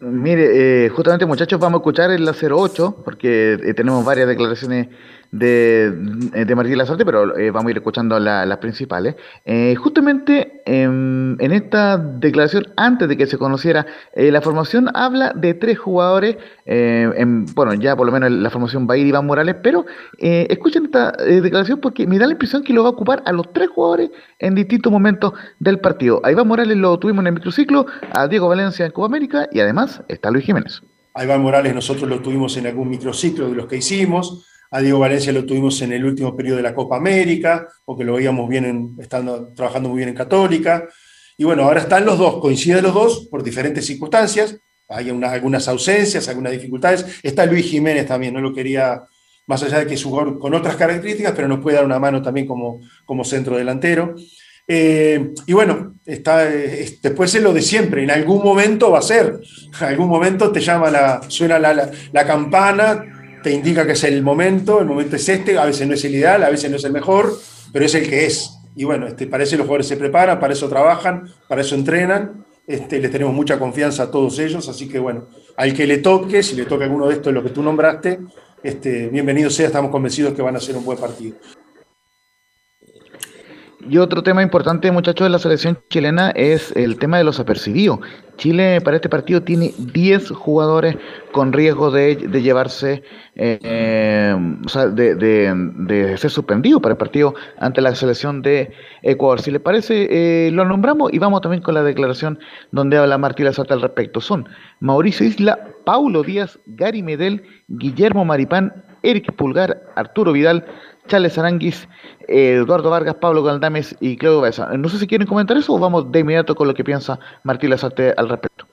Mire, eh, justamente muchachos, vamos a escuchar el 08, porque eh, tenemos varias declaraciones de, de Martín Lazarte, pero eh, vamos a ir escuchando las principales. Eh, justamente en, esta declaración, antes de que se conociera eh, la formación, habla de tres jugadores, en, bueno, ya por lo menos la formación va a ir Iván Morales, pero escuchen esta declaración porque me da la impresión que lo va a ocupar a los tres jugadores en distintos momentos del partido. A Iván Morales lo tuvimos en el microciclo, a Diego Valencia en Copa América y además está Luis Jiménez. A Iván Morales nosotros lo tuvimos en algún microciclo de los que hicimos. A Diego Valencia lo tuvimos en el último periodo de la Copa América, porque lo veíamos bien estando, trabajando muy bien en Católica. Y bueno, ahora están los dos, coinciden los dos por diferentes circunstancias. Hay algunas ausencias, algunas dificultades. Está Luis Jiménez también, no lo quería, más allá de que es jugador con otras características, pero nos puede dar una mano también como, como centro delantero. Eh, y bueno, está, después es lo de siempre, en algún momento va a ser, en algún momento te llama la, suena la, la campana, te indica que es el momento, el momento es este, a veces no es el ideal, a veces no es el mejor, pero es el que es. Y bueno, este, para eso los jugadores se preparan, para eso trabajan, para eso entrenan. Este, les tenemos mucha confianza a todos ellos, así que bueno, al que le toque, si le toca alguno de estos, lo que tú nombraste, este, bienvenido sea, estamos convencidos que van a ser un buen partido. Y otro tema importante, muchachos, de la selección chilena es el tema de los apercibidos. Chile para este partido tiene 10 jugadores con riesgo de, llevarse, eh, o sea, de, ser suspendido para el partido ante la selección de Ecuador. Si le parece, eh, lo nombramos y vamos también con la declaración donde habla Martí Lazarte al respecto. Son Mauricio Isla, Paulo Díaz, Gary Medel, Guillermo Maripán, Eric Pulgar, Arturo Vidal, Charles Aranguis, Eduardo Vargas, Pablo Galdames y Claudio Baeza. No sé si quieren comentar eso o vamos de inmediato con lo que piensa Martín Lazarte al respecto.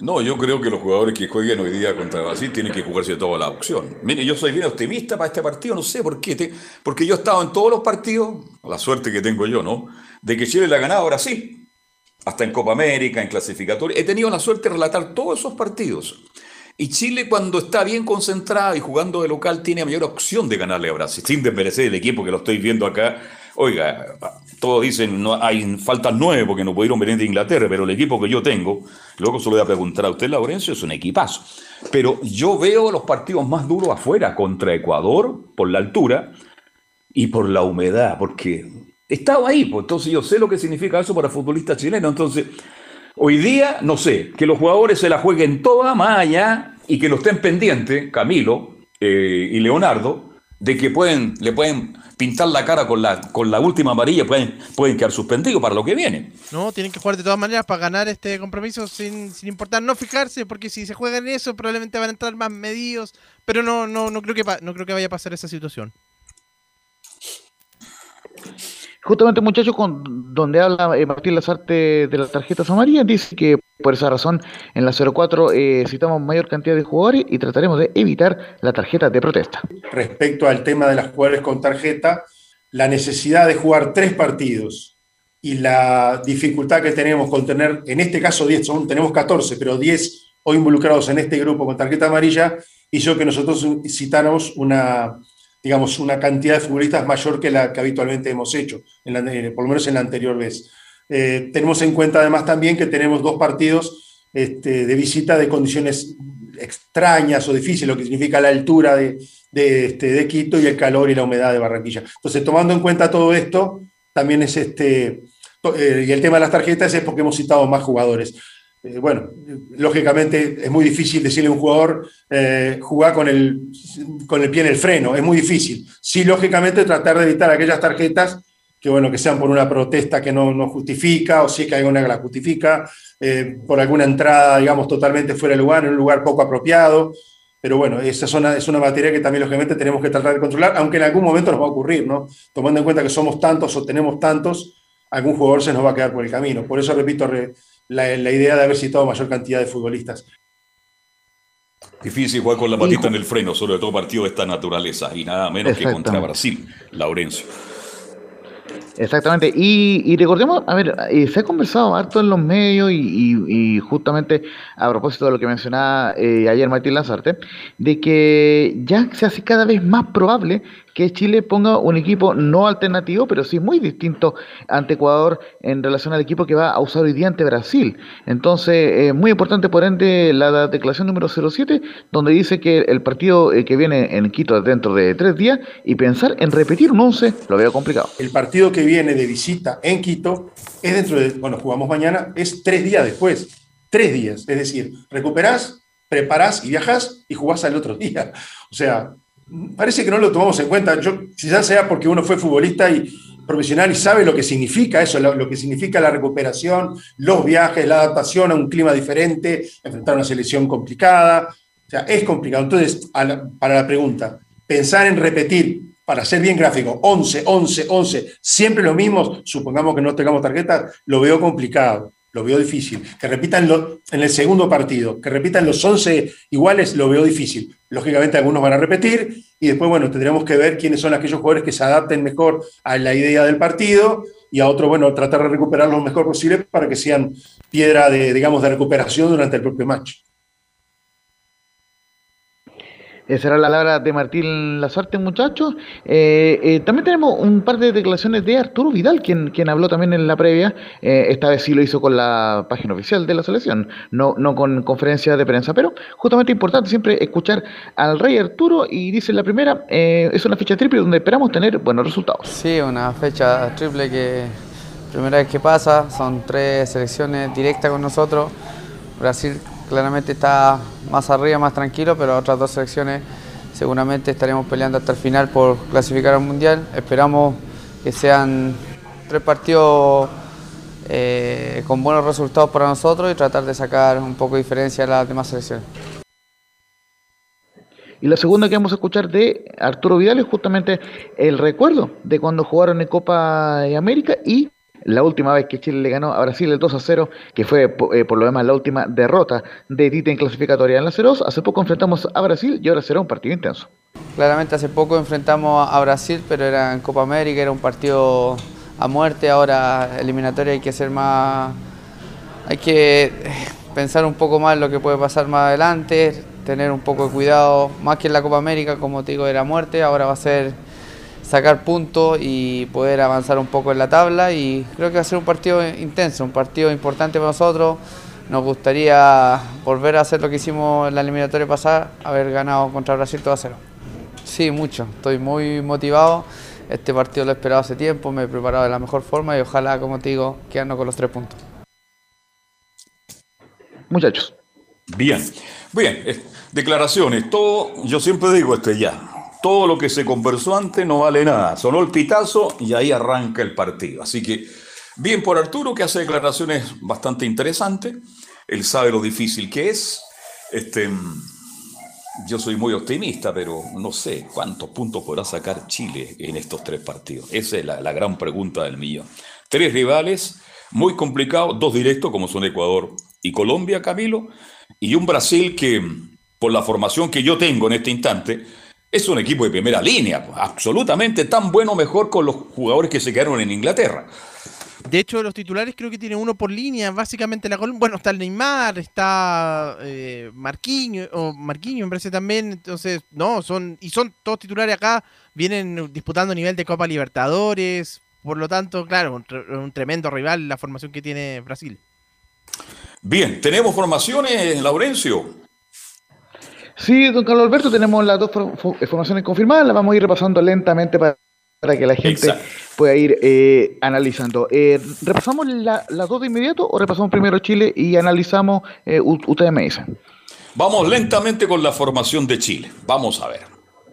No, yo creo que los jugadores que jueguen hoy día contra Brasil tienen que jugarse toda la opción. Mire, yo soy bien optimista para este partido, no sé por qué, porque yo he estado en todos los partidos, la suerte que tengo yo, ¿no? De que Chile le ha ganado a Brasil, hasta en Copa América, en clasificatoria. He tenido la suerte de relatar todos esos partidos. Y Chile cuando está bien concentrado y jugando de local tiene mayor opción de ganarle a Brasil, sin desmerecer el equipo que lo estoy viendo acá. Oiga, todos dicen no hay faltan nueve porque no pudieron venir de Inglaterra, pero el equipo que yo tengo, luego se lo voy a preguntar a usted, Laurencio, es un equipazo. Pero yo veo los partidos más duros afuera contra Ecuador por la altura y por la humedad, porque estaba ahí, pues entonces yo sé lo que significa eso para futbolistas chilenos, entonces Hoy día, no sé, que los jugadores se la jueguen toda más allá y que no estén pendientes, Camilo eh, y Leonardo, de que pueden, le pueden pintar la cara con la, con la última amarilla, pueden, pueden quedar suspendidos para lo que viene. No, tienen que jugar de todas maneras para ganar este compromiso sin, sin importar, no fijarse, porque si se juegan eso probablemente van a entrar más medidos, pero no, no, no creo que no creo que vaya a pasar esa situación. Justamente, muchachos, con, donde habla eh, Martín Lazarte de las tarjetas amarillas, dice que por esa razón en la 04 eh, citamos mayor cantidad de jugadores y trataremos de evitar la tarjeta de protesta. Respecto al tema de las jugadores con tarjeta, la necesidad de jugar tres partidos y la dificultad que tenemos con tener, en este caso 10, son, tenemos 14, pero 10 hoy involucrados en este grupo con tarjeta amarilla, hizo que nosotros citáramos una, digamos, una cantidad de futbolistas mayor que la que habitualmente hemos hecho, en por lo menos en la anterior vez. Eh, tenemos en cuenta además también que tenemos dos partidos este, de visita de condiciones extrañas o difíciles, lo que significa la altura de, de, este, de, Quito y el calor y la humedad de Barranquilla. Entonces, tomando en cuenta todo esto, también es este, eh, y el tema de las tarjetas es porque hemos citado más jugadores. Eh, bueno, lógicamente es muy difícil decirle a un jugador eh, jugar con el, con el pie en el freno, es muy difícil. Sí, lógicamente tratar de evitar aquellas tarjetas que, bueno, que sean por una protesta que no, no justifica, o sí que hay una que la justifica, eh, por alguna entrada, digamos, totalmente fuera de lugar, en un lugar poco apropiado. Pero bueno, esa es una, es una materia que también, lógicamente, tenemos que tratar de controlar, aunque en algún momento nos va a ocurrir, ¿no? Tomando en cuenta que somos tantos o tenemos tantos, algún jugador se nos va a quedar por el camino. Por eso, repito, la, idea de haber citado mayor cantidad de futbolistas. Difícil jugar con la patita en el freno, sobre todo partido de esta naturaleza, y nada menos que contra Brasil, Laurencio. Exactamente, y, recordemos, a ver, eh, se ha conversado harto en los medios y, justamente a propósito de lo que mencionaba eh, ayer Martín Lazarte, de que ya se hace cada vez más probable que Chile ponga un equipo no alternativo, pero sí muy distinto ante Ecuador en relación al equipo que va a usar hoy día ante Brasil. Entonces, eh, muy importante por ende la declaración número 07, donde dice que el partido eh, que viene en Quito dentro de tres días y pensar en repetir un 11 lo veo complicado. El partido que viene de visita en Quito es dentro de, bueno, jugamos mañana, es tres días después, tres días, es decir, recuperás, preparás y viajas y jugás al otro día. O sea, parece que no lo tomamos en cuenta. Yo, quizás sea porque uno fue futbolista y profesional y sabe lo que significa eso, lo, que significa la recuperación, los viajes, la adaptación a un clima diferente, enfrentar una selección complicada. O sea, es complicado. Entonces, para la pregunta, pensar en repetir, para ser bien gráfico, 11, 11, 11, siempre lo mismo, supongamos que no tengamos tarjetas, lo veo complicado lo veo difícil. Que repitan en el segundo partido, que repitan los 11 iguales, lo veo difícil. Lógicamente algunos van a repetir y después, bueno, tendremos que ver quiénes son aquellos jugadores que se adapten mejor a la idea del partido y a otros, bueno, tratar de recuperarlos lo mejor posible para que sean piedra de, digamos, de recuperación durante el propio match. Esa era la palabra de Martín Lazarte, muchachos. Eh, eh, también tenemos un par de declaraciones de Arturo Vidal, quien, quien habló también en la previa. Eh, esta vez sí lo hizo con la página oficial de la selección, no, no con conferencia de prensa. Pero justamente importante siempre escuchar al rey Arturo y dice la primera, es una fecha triple donde esperamos tener buenos resultados. Sí, una fecha triple que primera vez que pasa, son tres selecciones directas con nosotros. Brasil claramente está más arriba, más tranquilo, pero otras dos selecciones seguramente estaremos peleando hasta el final por clasificar al Mundial. Esperamos que sean tres partidos eh, con buenos resultados para nosotros y tratar de sacar un poco de diferencia a las demás selecciones. Y la segunda que vamos a escuchar de Arturo Vidal es justamente el recuerdo de cuando jugaron en Copa de América y la última vez que Chile le ganó a Brasil el 2 a 0, que fue eh, por lo demás la última derrota de Tite en clasificatoria en la 0 hace poco enfrentamos a Brasil y ahora será un partido intenso. Claramente hace poco enfrentamos a Brasil, pero era en Copa América, era un partido a muerte, ahora eliminatoria hay que ser más... hay que eh, pensar un poco más lo que puede pasar más adelante, tener un poco de cuidado, más que en la Copa América, como te digo, era muerte, ahora va a ser sacar puntos y poder avanzar un poco en la tabla y creo que va a ser un partido intenso, un partido importante para nosotros. Nos gustaría volver a hacer lo que hicimos en la eliminatoria pasada, haber ganado contra Brasil todo a cero. Sí, mucho. Estoy muy motivado. Este partido lo he esperado hace tiempo, me he preparado de la mejor forma y ojalá, como te digo, quedarnos con los tres puntos. Muchachos. Bien, bien. Declaraciones. Todo, yo siempre digo esto ya todo lo que se conversó antes no vale nada. Sonó el pitazo y ahí arranca el partido. Así que bien por Arturo, que hace declaraciones bastante interesantes. Él sabe lo difícil que es. Este, yo soy muy optimista, pero no sé cuántos puntos podrá sacar Chile en estos tres partidos. Esa es la, gran pregunta del millón. Tres rivales, muy complicados, dos directos como son Ecuador y Colombia, Camilo, y un Brasil que, por la formación que yo tengo en este instante, es un equipo de primera línea, absolutamente tan bueno mejor con los jugadores que se quedaron en Inglaterra. De hecho, los titulares creo que tienen uno por línea. Básicamente la Colombia. Bueno, está el Neymar, está eh, Marquinhos, o me parece también. Entonces, no, son. Y son todos titulares acá. Vienen disputando nivel de Copa Libertadores. Por lo tanto, claro, un, un tremendo rival la formación que tiene Brasil. Bien, tenemos formaciones, Laurencio. Sí, don Carlos Alberto, tenemos las dos for- for- formaciones confirmadas, las vamos a ir repasando lentamente para, para que la gente Exacto. pueda ir eh, analizando. Eh, ¿Repasamos la- las dos de inmediato o repasamos primero Chile y analizamos, eh, ustedes me dicen? Vamos lentamente con la formación de Chile. Vamos a ver.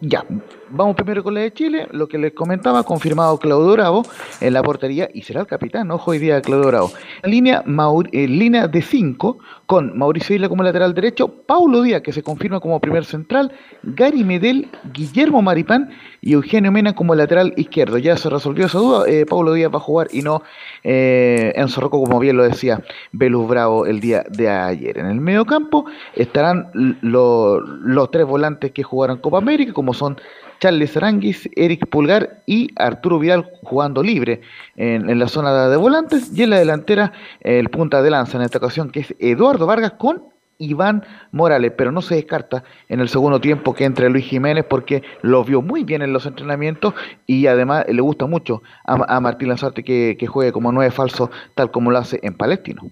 Ya, vamos primero con la de Chile, lo que les comentaba, confirmado Claudio Bravo en la portería y será el capitán, ojo hoy día Claudio Bravo. Línea, Maur- en línea de 5 con Mauricio Isla como lateral derecho, Paulo Díaz que se confirma como primer central, Gary Medel, Guillermo Maripán y Eugenio Mena como lateral izquierdo. Ya se resolvió esa duda, eh, Paulo Díaz va a jugar y no eh, Enzo como bien lo decía Velus Bravo el día de ayer. En el medio campo estarán los tres volantes que jugaron Copa América como son Charles Aranguis, Eric Pulgar y Arturo Vidal jugando libre en, la zona de volantes y en la delantera el punta de lanza en esta ocasión que es Eduardo Vargas con Iván Morales, pero no se descarta en el segundo tiempo que entre Luis Jiménez porque lo vio muy bien en los entrenamientos y además le gusta mucho a, Martín Lazarte que, que juegue como nueve falso tal como lo hace en Palestino.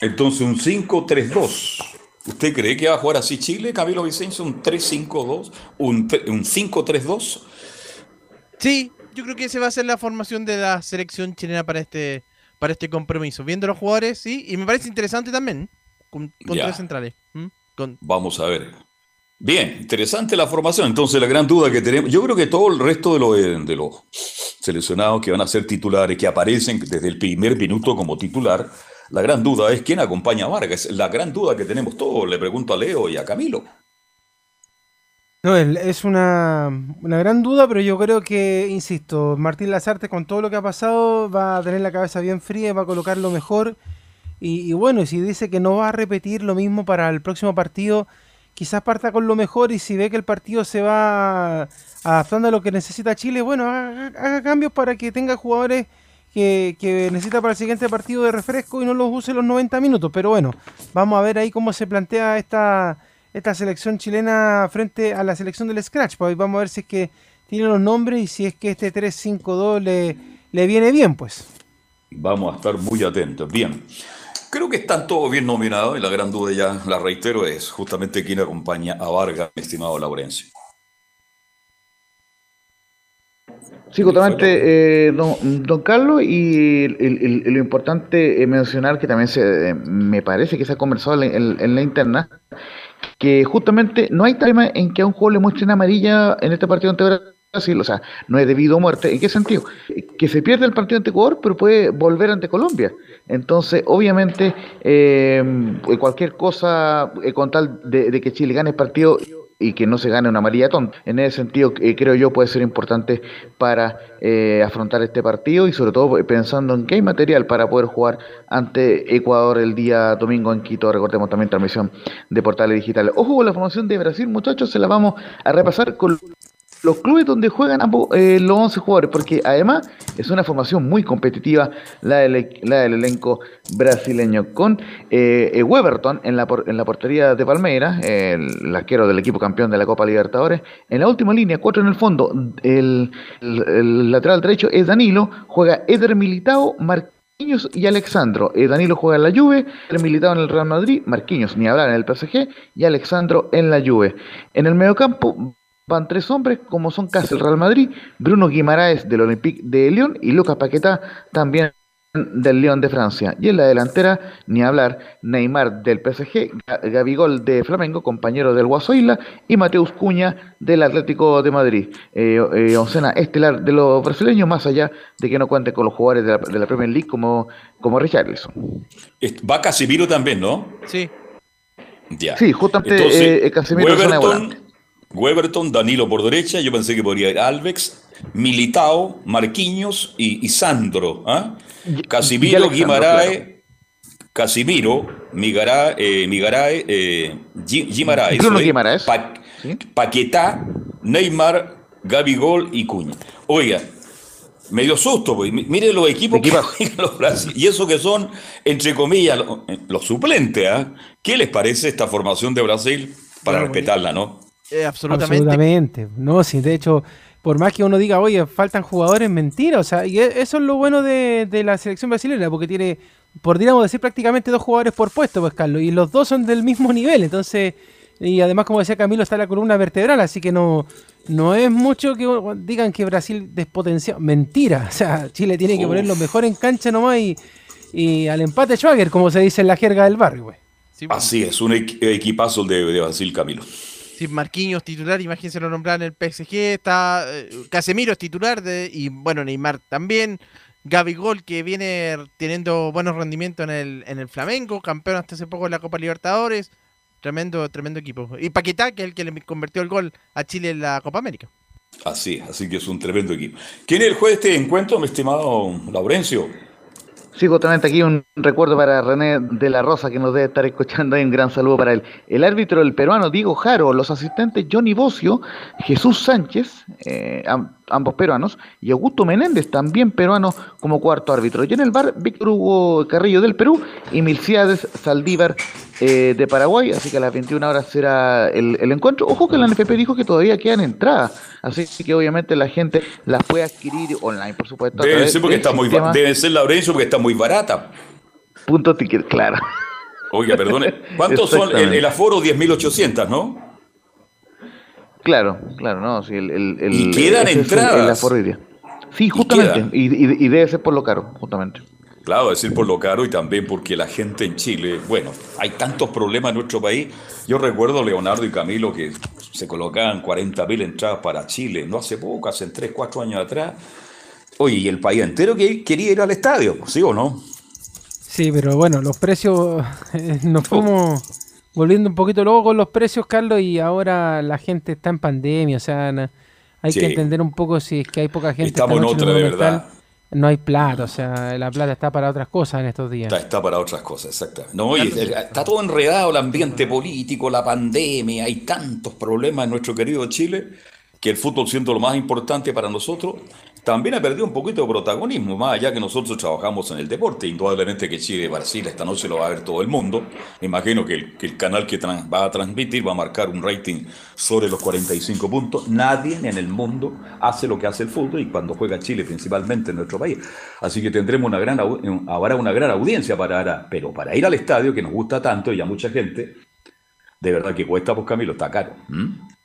Entonces, un 5-3-2. ¿Usted cree que va a jugar así Chile, Camilo Vicencio? ¿Un 3-5-2? ¿Un, un 5-3-2? Sí, yo creo que esa va a ser la formación de la selección chilena para este para este compromiso. Viendo los jugadores, sí, y me parece interesante también, con, tres centrales. Vamos a ver. Bien, interesante la formación. Entonces, la gran duda que tenemos, yo creo que todo el resto de los, de los seleccionados que van a ser titulares, que aparecen desde el primer minuto como titular, la gran duda es quién acompaña a Vargas. La gran duda que tenemos todos. Le pregunto a Leo y a Camilo. No, es una, una gran duda, pero yo creo que, insisto, Martín Lazarte con todo lo que ha pasado va a tener la cabeza bien fría, va a colocar lo mejor. Y, y bueno, si dice que no va a repetir lo mismo para el próximo partido, quizás parta con lo mejor y si ve que el partido se va adaptando a lo que necesita Chile, bueno, haga, haga cambios para que tenga jugadores que, necesita para el siguiente partido de refresco y no los use los 90 minutos. Pero bueno, vamos a ver ahí cómo se plantea esta, esta selección chilena frente a la selección del Scratch. Pues vamos a ver si es que tiene los nombres y si es que este 3-5-2 le, le viene bien, pues. Vamos a estar muy atentos. Bien. Creo que están todos bien nominados y la gran duda ya, la reitero, es justamente quién acompaña a Vargas, mi estimado Laurencio. Sí, justamente, eh, don, don Carlos, y el- el- el- lo importante es mencionar que también se, eh, me parece que se ha conversado en, en- en la interna, que justamente no hay tema en que a un juego le muestren amarilla en este partido ante Brasil, o sea, no es debido a muerte. ¿En qué sentido? Que se pierde el partido ante Ecuador, pero puede volver ante Colombia. Entonces, obviamente, eh, cualquier cosa eh, con tal de, de que Chile gane el partido y que no se gane una amarilla tonta. En ese sentido, eh, creo yo puede ser importante para eh, afrontar este partido y sobre todo pensando en que hay material para poder jugar ante Ecuador el día domingo en Quito. Recordemos también transmisión de portales digitales. Ojo con la formación de Brasil, muchachos, se la vamos a repasar con los clubes donde juegan eh, los 11 jugadores, porque además es una formación muy competitiva la del, del elenco brasileño, con eh, eh, Weberton en la, en la portería de Palmeiras, el arquero del equipo campeón de la Copa Libertadores, en la última línea, cuatro en el fondo, el, el- lateral derecho es Danilo, juega Eder Militao, Marquinhos y Alexandro. Eh, Danilo juega en la Juve, Eder Militao en el Real Madrid, Marquinhos ni hablar en el PSG y Alexandro en la Juve. En el mediocampo Van tres hombres, como son Casel Real Madrid, Bruno Guimaraes del Olympique de Lyon y Lucas Paquetá también del Lyon de Francia. Y en la delantera, ni hablar, Neymar del PSG, Gabigol de Flamengo, compañero del Guasoila, y Mateus Cuña del Atlético de Madrid. Eh, eh, oncena estelar de los brasileños, más allá de que no cuente con los jugadores de la, Premier League como, como Richarlison. Va Casimiro también, ¿no? Sí. Ya. Sí, justamente eh, Casimiro Weberton, Weberton, Danilo por derecha, yo pensé que podría ir Alvex, Militao, Marquinhos y, Sandro. ¿ah? Casimiro, Guimarae, Casimiro, Migarae, eh, Migarae eh, Paquetá, Neymar, Gabigol y Cuña. Oiga, me dio susto, pues. mire los equipos que los y eso que son, entre comillas, los, suplentes. ¿ah? ¿Qué les parece esta formación de Brasil? Para respetarla, ¿no? Eh, absolutamente. Absolutamente. No, sí, de hecho, por más que uno diga, oye, faltan jugadores, mentira. O sea, y e, eso es lo bueno de, la selección brasileña, porque tiene, podríamos decir, prácticamente dos jugadores por puesto, pues, Carlos, y los dos son del mismo nivel. Entonces, y además, como decía Camilo, está la columna vertebral, así que no, no es mucho que digan que Brasil despotencia. Mentira. O sea, Chile tiene que poner lo mejor en cancha nomás y, y al empate Schwager, como se dice en la jerga del barrio, güey. Pues. Así es, un equipazo de, de Brasil, Camilo. Sí, Marquinhos titular, imagínense lo nombraron en el PSG, está eh, Casemiro es titular de, y bueno, Neymar también. Gabigol que viene teniendo buenos rendimientos en el, en el Flamengo, campeón hasta hace poco en la Copa Libertadores. Tremendo, tremendo equipo. Y Paquetá, que es el que le convirtió el gol a Chile en la Copa América. Así, así que es un tremendo equipo. ¿Quién es el juez de este encuentro, mi estimado Laurencio? Sí, justamente aquí un recuerdo para René de la Rosa que nos debe estar escuchando ahí, un gran saludo para él. El árbitro, el peruano Diego Jaro, los asistentes Johnny Bocio, Jesús Sánchez, eh, ambos peruanos, y Augusto Menéndez, también peruano como cuarto árbitro. Y en el bar, Víctor Hugo Carrillo del Perú y Milciades Saldívar eh, de Paraguay, así que a las 21 horas será el, encuentro. Ojo que la NFP dijo que todavía quedan entradas, así que obviamente la gente las puede adquirir online, por supuesto. Debe ser, porque está muy, debe ser Laurencio porque está muy barata. Punto ticket, claro. Oiga, perdone, ¿cuántos son? El, el aforo 10.800, ¿no? Claro, claro, no, sí, el, el, el y quedan entradas. sí, justamente, y, y, y, debe ser por lo caro, justamente. Claro, decir por lo caro y también porque la gente en Chile, bueno, hay tantos problemas en nuestro país. Yo recuerdo Leonardo y Camilo que se colocaban 40.000 entradas para Chile, no hace poco, hace 3, 4 años atrás. Oye, y el país entero que quería ir al estadio, ¿sí o no? Sí, pero bueno, los precios eh, nos fuimos volviendo un poquito luego con los precios, Carlos, y ahora la gente está en pandemia, o sea, hay que entender un poco si es que hay poca gente. Estamos en otra, de verdad no hay plata, o sea, la plata está para otras cosas en estos días. Está, para otras cosas, exactamente. No, está todo enredado el ambiente político, la pandemia, hay tantos problemas en nuestro querido Chile que el fútbol siendo lo más importante para nosotros, también ha perdido un poquito de protagonismo, más allá que nosotros trabajamos en el deporte. Indudablemente que Chile Brasil esta noche lo va a ver todo el mundo. Imagino que el, canal que va a transmitir va a marcar un rating sobre los 45 puntos. Nadie en el mundo hace lo que hace el fútbol y cuando juega Chile, principalmente en nuestro país. Así que tendremos una gran, habrá una gran audiencia para, pero para ir al estadio, que nos gusta tanto y a mucha gente, de verdad que cuesta, pues Camilo, está caro.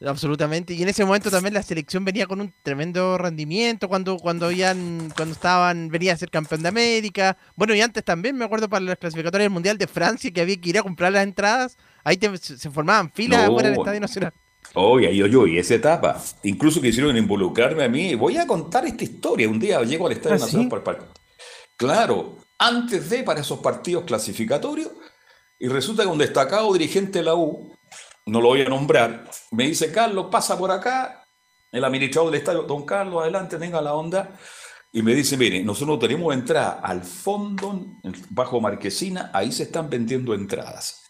Absolutamente. Y en ese momento también la selección venía con un tremendo rendimiento cuando, cuando habían, cuando estaban, venía a ser campeón de América. Bueno, y antes también me acuerdo para las clasificatorias del Mundial de Francia que había que ir a comprar las entradas. Ahí se formaban filas fuera del Estadio Nacional. Oye, yo, yo, y esa etapa, incluso quisieron involucrarme a mí. Voy a contar esta historia. Un día llego al Estadio ¿Ah, Nacional para el. Claro, antes de para esos partidos clasificatorios, y resulta que un destacado dirigente de la U, no lo voy a nombrar, me dice, Carlos, pasa por acá, el administrador del estadio, don Carlos, adelante, tenga la onda, y me dice, mire, nosotros tenemos entrada al fondo, bajo Marquesina, ahí se están vendiendo entradas.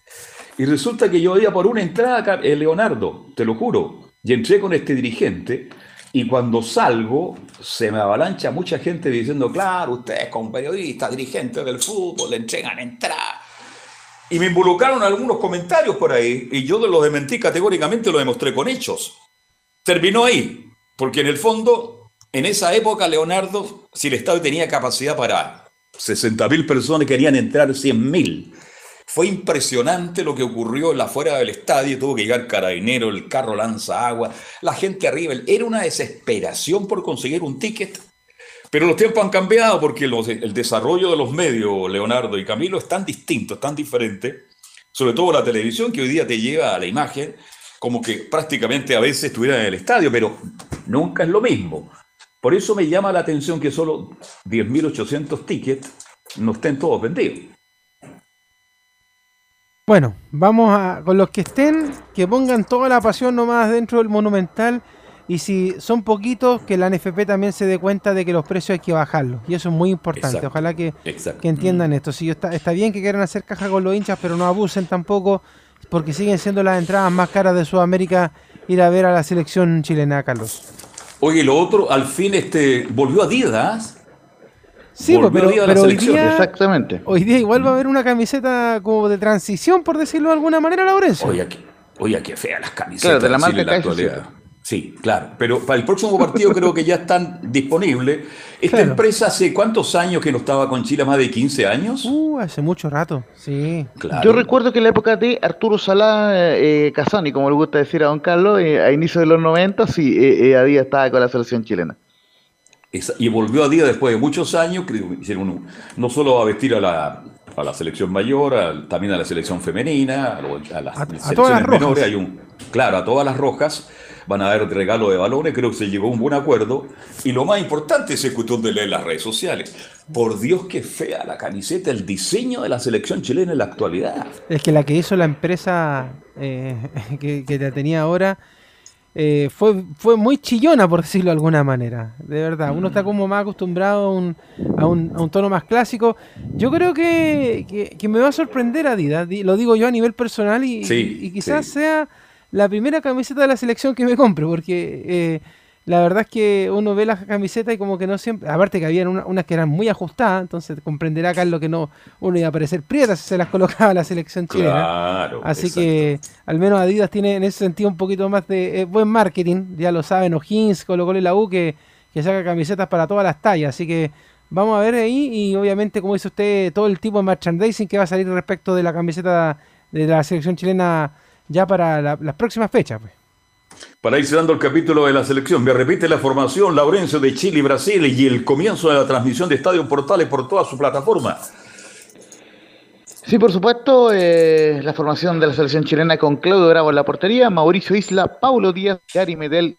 Y resulta que yo iba por una entrada, eh, Leonardo, te lo juro, y entré con este dirigente, y cuando salgo, se me avalancha mucha gente diciendo, claro, ustedes como periodista, dirigente del fútbol, le entregan entrada. Y me involucraron algunos comentarios por ahí y yo los desmentí categóricamente, lo demostré con hechos. Terminó ahí, porque en el fondo, en esa época, Leonardo, si el Estado tenía capacidad para 60.000 personas, querían entrar 100.000. Fue impresionante lo que ocurrió en la afuera del estadio, tuvo que llegar carabinero, el carro lanza agua, la gente arriba, era una desesperación por conseguir un ticket Pero los tiempos han cambiado porque el desarrollo de los medios, Leonardo y Camilo, es tan distinto, es tan diferente, sobre todo la televisión que hoy día te lleva a la imagen como que prácticamente a veces estuviera en el estadio, pero nunca es lo mismo. Por eso me llama la atención que solo 10.800 tickets no estén todos vendidos. Bueno, vamos a, con los que estén, que pongan toda la pasión nomás dentro del Monumental. Y si son poquitos, que la NFP también se dé cuenta de que los precios hay que bajarlos. Y eso es muy importante. Exacto. Ojalá que, que entiendan esto. Sí, está, está bien que quieran hacer caja con los hinchas, pero no abusen tampoco, porque siguen siendo las entradas más caras de Sudamérica ir a ver a la selección chilena, Carlos. Oye, lo otro, al fin este, volvió Adidas. Sí, pues, Volvió pero, Adidas a la pero hoy, selección. día, Exactamente. hoy día igual va a haber una camiseta como de transición, por decirlo de alguna manera, Laurencio. Oye, qué, oye, qué fea las camisetas Claro, de la marca Chile en la actualidad. Sí, claro. Pero para el próximo partido creo que ya están disponibles. Esta Claro. empresa hace cuántos años que no estaba con Chile, más de 15 años. Uh, hace mucho rato, sí. Claro. Yo recuerdo que en la época de Arturo Salá eh, Casani, como le gusta decir a don Carlos, eh, a inicios de los 90, sí, eh, eh, Adidas estaba con la selección chilena. Esa- y volvió a día después de muchos años, creo que hicieron un- no solo a vestir a la, a la selección mayor, también a la selección femenina, a, lo- a las A- a todas selecciones rojas. menores, hay un, claro, a todas las rojas van a haber regalo de balones, creo que se llegó a un buen acuerdo, y lo más importante es cuestión de leer las redes sociales. Por Dios, qué fea la camiseta, el diseño de la selección chilena en la actualidad. Es que la que hizo la empresa eh, que, que la tenía ahora eh, fue, fue muy chillona, por decirlo de alguna manera. De verdad, uno Mm. está como más acostumbrado a un, a un, a un tono más clásico. Yo creo que, que- que me va a sorprender Adidas, di- lo digo yo a nivel personal, y, Sí, y quizás sí. sea la primera camiseta de la selección que me compre, porque eh, la verdad es que uno ve las camisetas y como que no siempre, aparte que había unas que eran muy ajustadas, entonces comprenderá Carlos que no uno iba a parecer prieta si se las colocaba la selección chilena. Claro. Así exacto. que al menos Adidas tiene en ese sentido un poquito más de eh, buen marketing, ya lo saben, O'Higgins, Colo Colo y la U que, que saca camisetas para todas las tallas, así que vamos a ver ahí y obviamente como dice usted todo el tipo de merchandising que va a salir respecto de la camiseta de la selección chilena ya para la- las próximas fechas. pues. Para ir cerrando el capítulo de la selección, me repite la formación Laurencio de Chile y Brasil y el comienzo de la transmisión de Estadio Portales por toda su plataforma. Sí, por supuesto, eh, la formación de la selección chilena con Claudio Bravo en la portería, Mauricio Isla, Paulo Díaz, Gary Medel,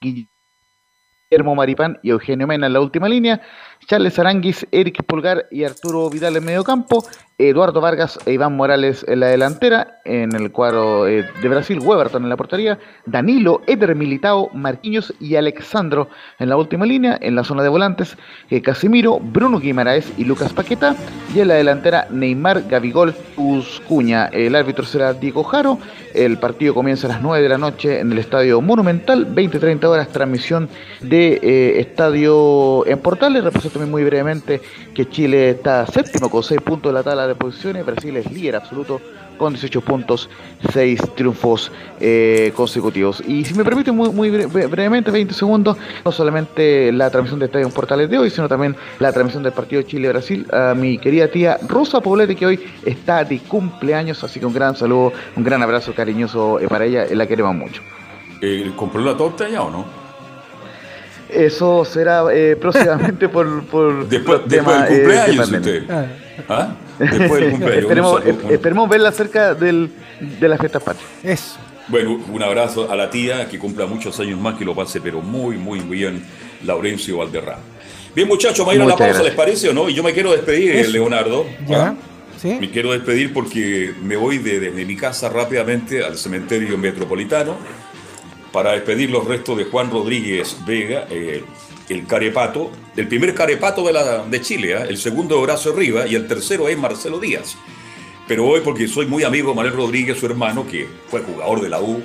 Guillermo Maripán y Eugenio Mena en la última línea, Charles Aranguis, Eric Pulgar y Arturo Vidal en medio campo, Eduardo Vargas e Iván Morales en la delantera, en el cuadro eh, de Brasil, Weberton en la portería, Danilo, Eder Militao, Marquinhos y Alexandro en la última línea, en la zona de volantes, eh, Casimiro, Bruno Guimaraes y Lucas Paqueta, y en la delantera Neymar, Gabigol, Uscuña. El árbitro será Diego Jaro, el partido comienza a las 9 de la noche en el Estadio Monumental, 20-30 horas, transmisión de eh, Estadio en Portales, repaso también muy brevemente que Chile está séptimo con 6 puntos de la tabla de posiciones, Brasil es líder absoluto con 18 puntos, 6 triunfos eh, consecutivos. Y si me permite muy, muy bre- bre- brevemente, 20 segundos, no solamente la transmisión de Estadio en Portales de hoy, sino también la transmisión del partido Chile-Brasil a mi querida tía Rosa Poblete, que hoy está de cumpleaños, así que un gran saludo, un gran abrazo cariñoso eh, para ella, eh, la queremos mucho. Eh, ¿Compró la torta ya o no? Eso será eh, próximamente por, por Después, después tema, del eh, de cumpleaños, usted. ¿Ah? Después del cumpleaños. esperemos, un- esperemos verla cerca del, de las fiestas patrias. Eso. Bueno, un abrazo a la tía, que cumpla muchos años más, que lo pase, pero muy, muy bien, Laurencio Valderrama. Bien, muchachos, vamos a ir a la pausa, gracias. ¿les parece o no? Y yo me quiero despedir, eh, Eso. Leonardo. ¿Ya? ¿ah? ¿Sí? Me quiero despedir porque me voy de- desde mi casa rápidamente al cementerio metropolitano para despedir los restos de Juan Rodríguez Vega, eh, el carepato, el primer carepato de, la, de Chile, ¿ah? el segundo Horacio Riva y el tercero es Marcelo Díaz. Pero hoy, porque soy muy amigo de Manuel Rodríguez, su hermano, que fue jugador de la U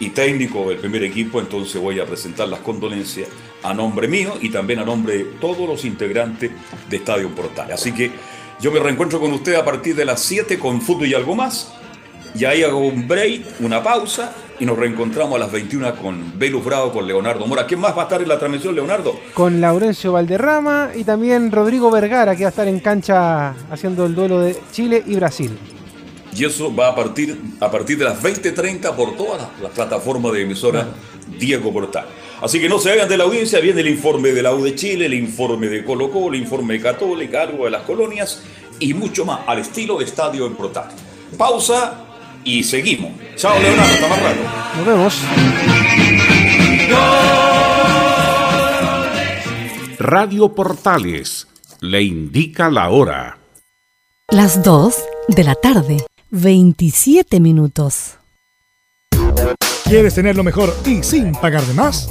y técnico del primer equipo, entonces voy a presentar las condolencias a nombre mío y también a nombre de todos los integrantes de Estadio Portal. Así que yo me reencuentro con usted a partir de las 7 con fútbol y algo más. Y ahí hago un break, una pausa y nos reencontramos a las 21 con Velus Bravo, con Leonardo Mora. ¿Quién más va a estar en la transmisión, Leonardo? Con Laurencio Valderrama y también Rodrigo Vergara que va a estar en cancha haciendo el duelo de Chile y Brasil. Y eso va a partir, a partir de las 20.30 por todas las, las plataformas de emisora Diego Portal. Así que no se hagan de la audiencia, viene el informe de la U de Chile, el informe de Colo Colo, el informe de Católica, algo de las colonias y mucho más al estilo de estadio en Protal. Pausa y seguimos. Chao Leonardo, hasta más rato. Nos vemos. Radio Portales le indica la hora. Las 2 de la tarde, 27 minutos. ¿Quieres tener lo mejor y sin pagar de más?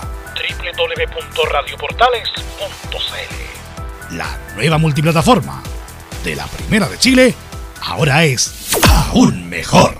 www.radioportales.cl La nueva multiplataforma de la Primera de Chile ahora es aún mejor.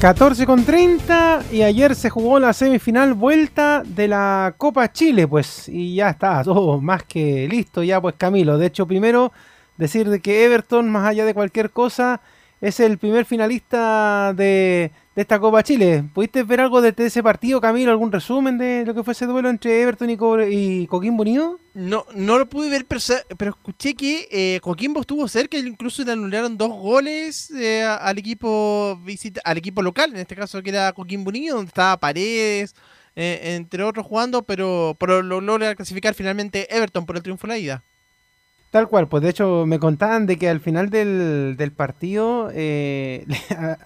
14 con 30 y ayer se jugó la semifinal vuelta de la Copa Chile, pues, y ya está todo más que listo ya, pues Camilo. De hecho, primero decir de que Everton, más allá de cualquier cosa, es el primer finalista de, esta Copa Chile. ¿Pudiste ver algo de ese partido, Camilo? ¿Algún resumen de lo que fue ese duelo entre Everton y, Co y Coquimbo Unido? No, no lo pude ver, pero, escuché que eh, Coquimbo estuvo cerca incluso le anularon dos goles eh, al equipo visita, al equipo local, en este caso que era Coquimbo Unido, donde estaba Paredes, eh, entre otros jugando, pero, pero lo logra clasificar finalmente Everton por el triunfo de la ida. Tal cual, pues de hecho me contaban de que al final del, del partido eh, a,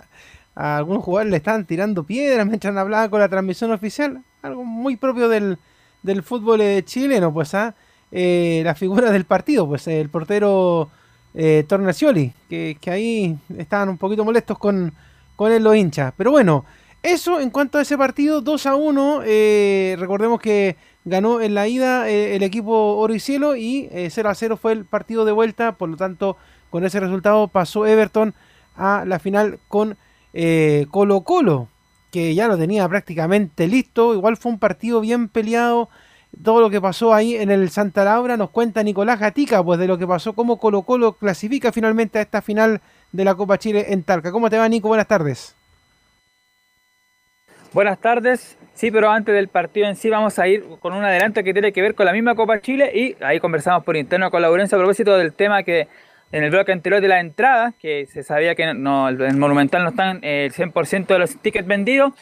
a, algunos jugadores le estaban tirando piedras mientras hablaban con la transmisión oficial, algo muy propio del, del fútbol eh, chileno, pues ¿ah? eh, la figura del partido, pues el portero eh, Tornacioli, que, que, ahí estaban un poquito molestos con, con él los hinchas. Pero bueno, eso en cuanto a ese partido, 2 a 1, recordemos que ganó en la ida eh, el equipo Oro y Cielo y eh, 0 a 0 fue el partido de vuelta, por lo tanto con ese resultado pasó Everton a la final con eh, Colo Colo, que ya lo tenía prácticamente listo, igual fue un partido bien peleado, todo lo que pasó ahí en el Santa Laura nos cuenta Nicolás Gatica, pues de lo que pasó, cómo Colo Colo clasifica finalmente a esta final de la Copa Chile en Talca. ¿Cómo te va Nico? Buenas tardes. Buenas tardes. Sí, pero antes del partido en sí vamos a ir con un adelanto que tiene que ver con la misma Copa Chile y ahí conversamos por interno con la Laurencia a propósito del tema que en el bloque anterior de la entrada, que se sabía que no, el Monumental no están eh, el 100% de los tickets vendidos,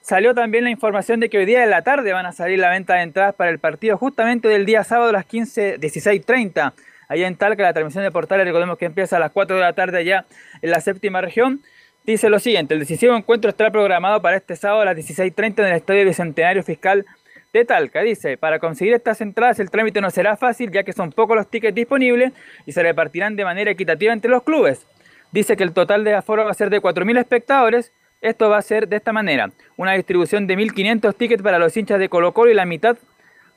salió también la información de que hoy día de la tarde van a salir la venta de entradas para el partido justamente del día sábado a las 15, 16.30 allá en Talca. La transmisión de Portales, recordemos que empieza a las 4 de la tarde ya en la séptima región. Dice lo siguiente, el decisivo encuentro estará programado para este sábado a las 16.30 en el Estadio Bicentenario Fiscal de Talca. Dice, para conseguir estas entradas el trámite no será fácil ya que son pocos los tickets disponibles y se repartirán de manera equitativa entre los clubes. Dice que el total de aforo va a ser de 4.000 espectadores. Esto va a ser de esta manera, una distribución de 1.500 tickets para los hinchas de Colo Colo y la mitad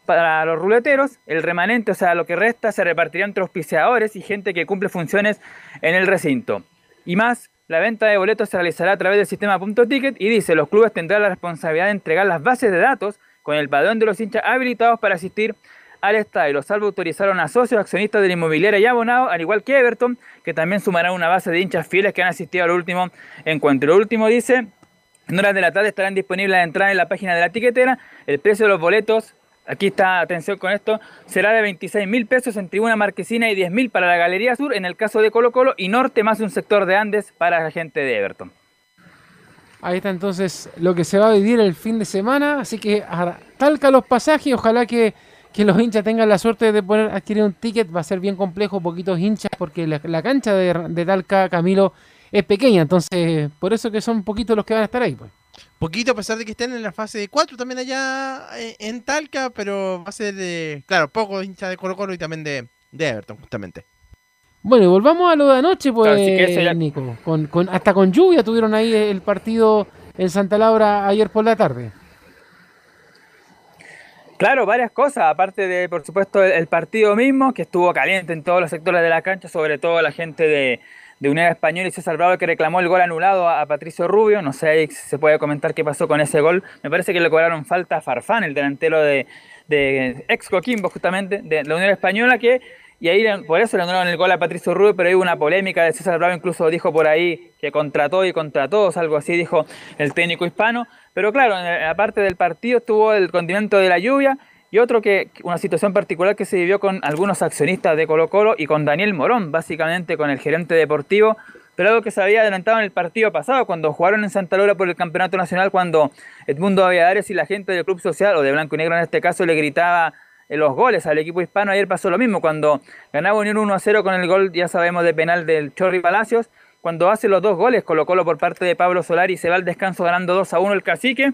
para los ruleteros. El remanente, o sea, lo que resta, se repartirá entre auspiciadores y gente que cumple funciones en el recinto. Y más, la venta de boletos se realizará a través del sistema Ticket y dice, los clubes tendrán la responsabilidad de entregar las bases de datos con el padrón de los hinchas habilitados para asistir al estadio. Los salvos autorizaron a socios, accionistas de la inmobiliaria y abonados, al igual que Everton, que también sumará una base de hinchas fieles que han asistido al último encuentro. Lo último dice, en horas de la tarde estarán disponibles las entradas en la página de la tiquetera. El precio de los boletos, aquí está, atención con esto, será de 26 mil pesos en tribuna marquesina y 10 mil para la Galería Sur en el caso de Colo Colo y Norte más un sector de Andes para la gente de Everton. Ahí está entonces lo que se va a vivir el fin de semana. Así que talca los pasajes. Ojalá que, que los hinchas tengan la suerte de poder adquirir un ticket. Va a ser bien complejo, poquitos hinchas, porque la, cancha de, de, Talca, Camilo, es pequeña. Entonces, por eso que son poquitos los que van a estar ahí. Pues. Poquito, a pesar de que estén en la fase de 4 también allá eh, en, Talca, pero va a ser de, claro, pocos hinchas de Colo Colo y también de, de Everton, justamente. Bueno, y volvamos a lo de anoche, pues, Nico. Con, hasta con lluvia tuvieron ahí el partido en Santa Laura ayer por la tarde. Claro, varias cosas, aparte de, por supuesto, el, partido mismo, que estuvo caliente en todos los sectores de la cancha, sobre todo la gente de, de Unidad Española y César Bravo que reclamó el gol anulado a, a, Rubio. No sé si se puede comentar qué pasó con ese gol. Me parece que le cobraron falta a Farfán, el delantero de, de ex Coquimbo, justamente, de la Unión Española, que y ahí por eso le anularon el gol a Patricio Rubio, pero hay una polémica de César Bravo, incluso dijo por ahí que contrató y contra todos, algo así dijo el técnico hispano. Pero claro, aparte del partido estuvo el condimento de la lluvia y otro que, una situación particular que se vivió con algunos accionistas de Colo Colo y con Daniel Morón, básicamente con el gerente deportivo, pero algo que se había adelantado en el partido pasado, cuando jugaron en Santa Laura por el Campeonato Nacional, cuando Edmundo Aviadares y la gente del Club Social, o de Blanco y Negro en este caso, le gritaba en los goles al equipo hispano. Ayer pasó lo mismo, cuando ganaba Unión 1 a 0 con el gol, ya sabemos, de penal del Chorri Palacios. Cuando hace los dos goles, Colo Colo por parte de Pablo Solari y se va al descanso ganando 2 a 1 el cacique.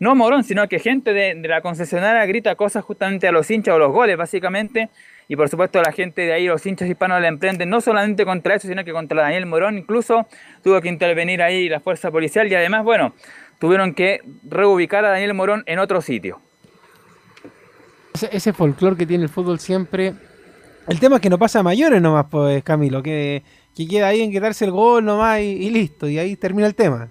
No Morón, sino que gente de, la concesionaria grita cosas justamente a los hinchas o los goles, básicamente. Y por supuesto la gente de ahí, los hinchas hispanos, le emprenden no solamente contra eso, sino que contra Daniel Morón. Incluso tuvo que intervenir ahí la fuerza policial y además, bueno, tuvieron que reubicar a Daniel Morón en otro sitio ese, folclore que tiene el fútbol siempre. El tema es que no pasa a mayores nomás, pues, Camilo, que, que queda ahí en quedarse el gol nomás y, listo, y ahí termina el tema.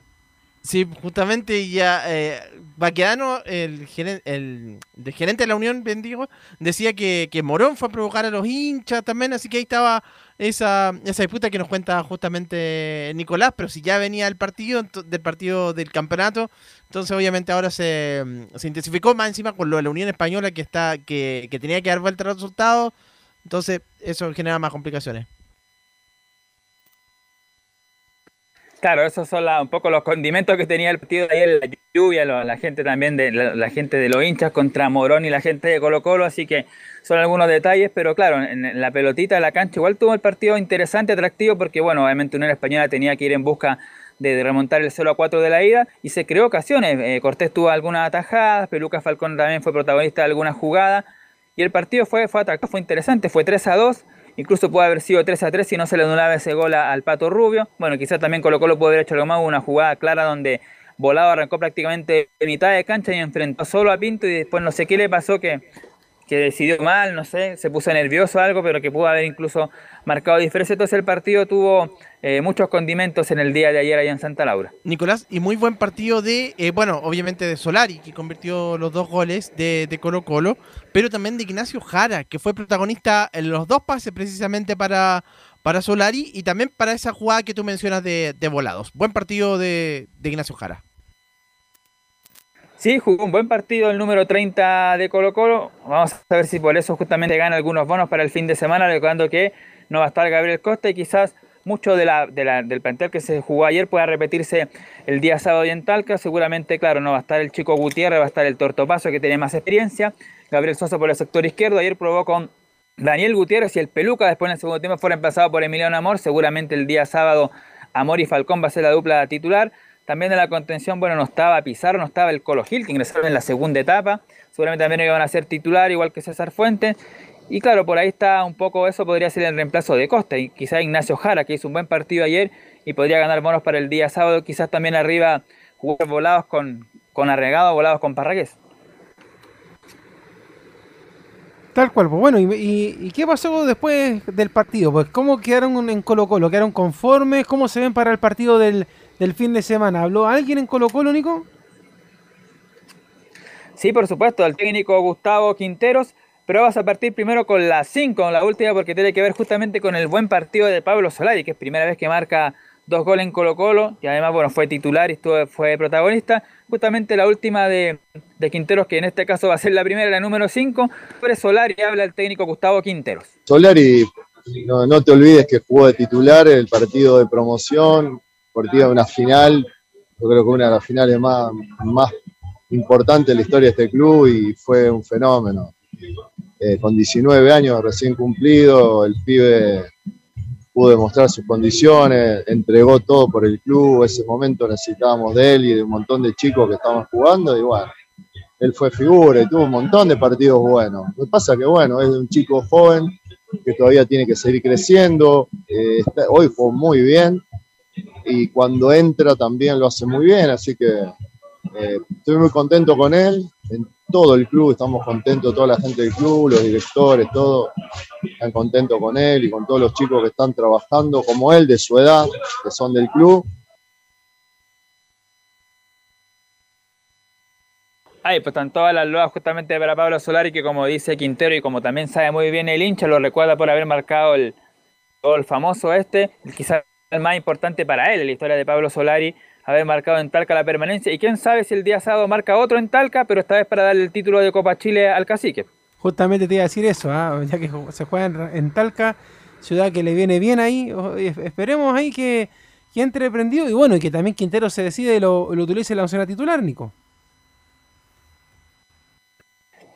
Sí, justamente ya eh, Baquedano, el, gerente, de la Unión, bendigo, decía que, Morón fue a provocar a los hinchas también, así que ahí estaba esa, esa disputa que nos cuenta justamente Nicolás, pero si ya venía el partido, del partido del campeonato, entonces obviamente ahora se, se intensificó más encima con lo de la Unión Española que está que, que tenía que dar vuelta al resultado, entonces eso genera más complicaciones. Claro, esos son un poco los condimentos que tenía el partido de ayer, la lluvia, la, gente también de la, gente de los hinchas contra Morón y la gente de Colo Colo, así que son algunos detalles, pero claro, en, la pelotita de la cancha igual tuvo el partido interesante, atractivo, porque bueno, obviamente Unión Española tenía que ir en busca de, remontar el 0 a 4 de la ida y se creó ocasiones. Eh, Cortés tuvo algunas atajadas, Peluca Falcón también fue protagonista de algunas jugadas y el partido fue, fue atractivo, fue interesante, fue 3 a 2 Incluso puede haber sido 3 a 3 si no se le anulaba ese gol al Pato Rubio. Bueno, quizás también Colo Colo puede haber hecho algo más, una jugada clara donde Volado arrancó prácticamente en mitad de cancha y enfrentó solo a Pinto y después no sé qué le pasó que que decidió mal, no sé, se puso nervioso o algo, pero que pudo haber incluso marcado diferencia. Entonces el partido tuvo eh, muchos condimentos en el día de ayer allá en Santa Laura. Nicolás, y muy buen partido de, eh, bueno, obviamente de Solari, que convirtió los dos goles de, Colo Colo, pero también de Ignacio Jara, que fue protagonista en los dos pases precisamente para, para Solari y también para esa jugada que tú mencionas de, de volados. Buen partido de, de Ignacio Jara. Sí, jugó un buen partido el número 30 de Colo Colo. Vamos a ver si por eso justamente gana algunos bonos para el fin de semana, recordando que no va a estar Gabriel Costa y quizás mucho de la, del plantel que se jugó ayer pueda repetirse el día sábado y en Talca. Seguramente, claro, no va a estar el chico Gutiérrez, va a estar el Tortopaso que tiene más experiencia. Gabriel Sosa por el sector izquierdo. Ayer probó con Daniel Gutiérrez y el Peluca después en el segundo tiempo fueron reemplazados por Emiliano Amor. Seguramente el día sábado Amor y Falcón va a ser la dupla titular. También en la contención, bueno, no estaba Pizarro, no estaba el Colo Gil, que ingresaron en la segunda etapa. Seguramente también iban a ser titular, igual que César Fuentes. Y claro, por ahí está un poco eso, podría ser el reemplazo de Costa. Y quizás Ignacio Jara, que hizo un buen partido ayer y podría ganar monos para el día sábado. Quizás también arriba jugar volados con, con Arregado, volados con Parragués. Tal cual, pues bueno, y, qué pasó después del partido? Pues cómo quedaron en Colo Colo, quedaron conformes, cómo se ven para el partido del, fin de semana. ¿Habló alguien en Colo Colo, Nico? Sí, por supuesto, el técnico Gustavo Quinteros, pero vas a partir primero con la 5, la última, porque tiene que ver justamente con el buen partido de Pablo Solari, que es primera vez que marca dos goles en Colo Colo y además bueno fue titular y estuvo, fue protagonista. Justamente la última de, Quinteros, que en este caso va a ser la primera, la número 5, sobre Solari habla el técnico Gustavo Quinteros. Solari, no, te olvides que jugó de titular el partido de promoción, partido de una final, yo creo que una de las finales más, más importantes de la historia de este club y fue un fenómeno. Eh, con 19 años recién cumplido, el pibe pudo demostrar sus condiciones, entregó todo por el club, ese momento necesitábamos de él y de un montón de chicos que estaban jugando y bueno, él fue figura y tuvo un montón de partidos buenos. Lo que pasa que bueno, es un chico joven que todavía tiene que seguir creciendo, eh, hoy fue muy bien y cuando entra también lo hace muy bien, así que eh, estoy muy contento con él, todo el club, estamos contentos, toda la gente del club, los directores, todos están contentos con él y con todos los chicos que están trabajando como él, de su edad, que son del club. Ahí, pues están todas las loas justamente para Pablo Solari, que como dice Quintero y como también sabe muy bien el hincha, lo recuerda por haber marcado el gol famoso este, quizás el más importante para él en la historia de Pablo Solari, haber marcado en Talca la permanencia. Y quién sabe si el día sábado marca otro en Talca, pero esta vez para darle el título de Copa Chile al cacique. Justamente te iba a decir eso, ¿ah? ya que se juega en, Talca, ciudad que le viene bien ahí. Esperemos ahí que, que entre prendido y bueno, y que también Quintero se decide y lo, lo utilice la opción titular, Nico.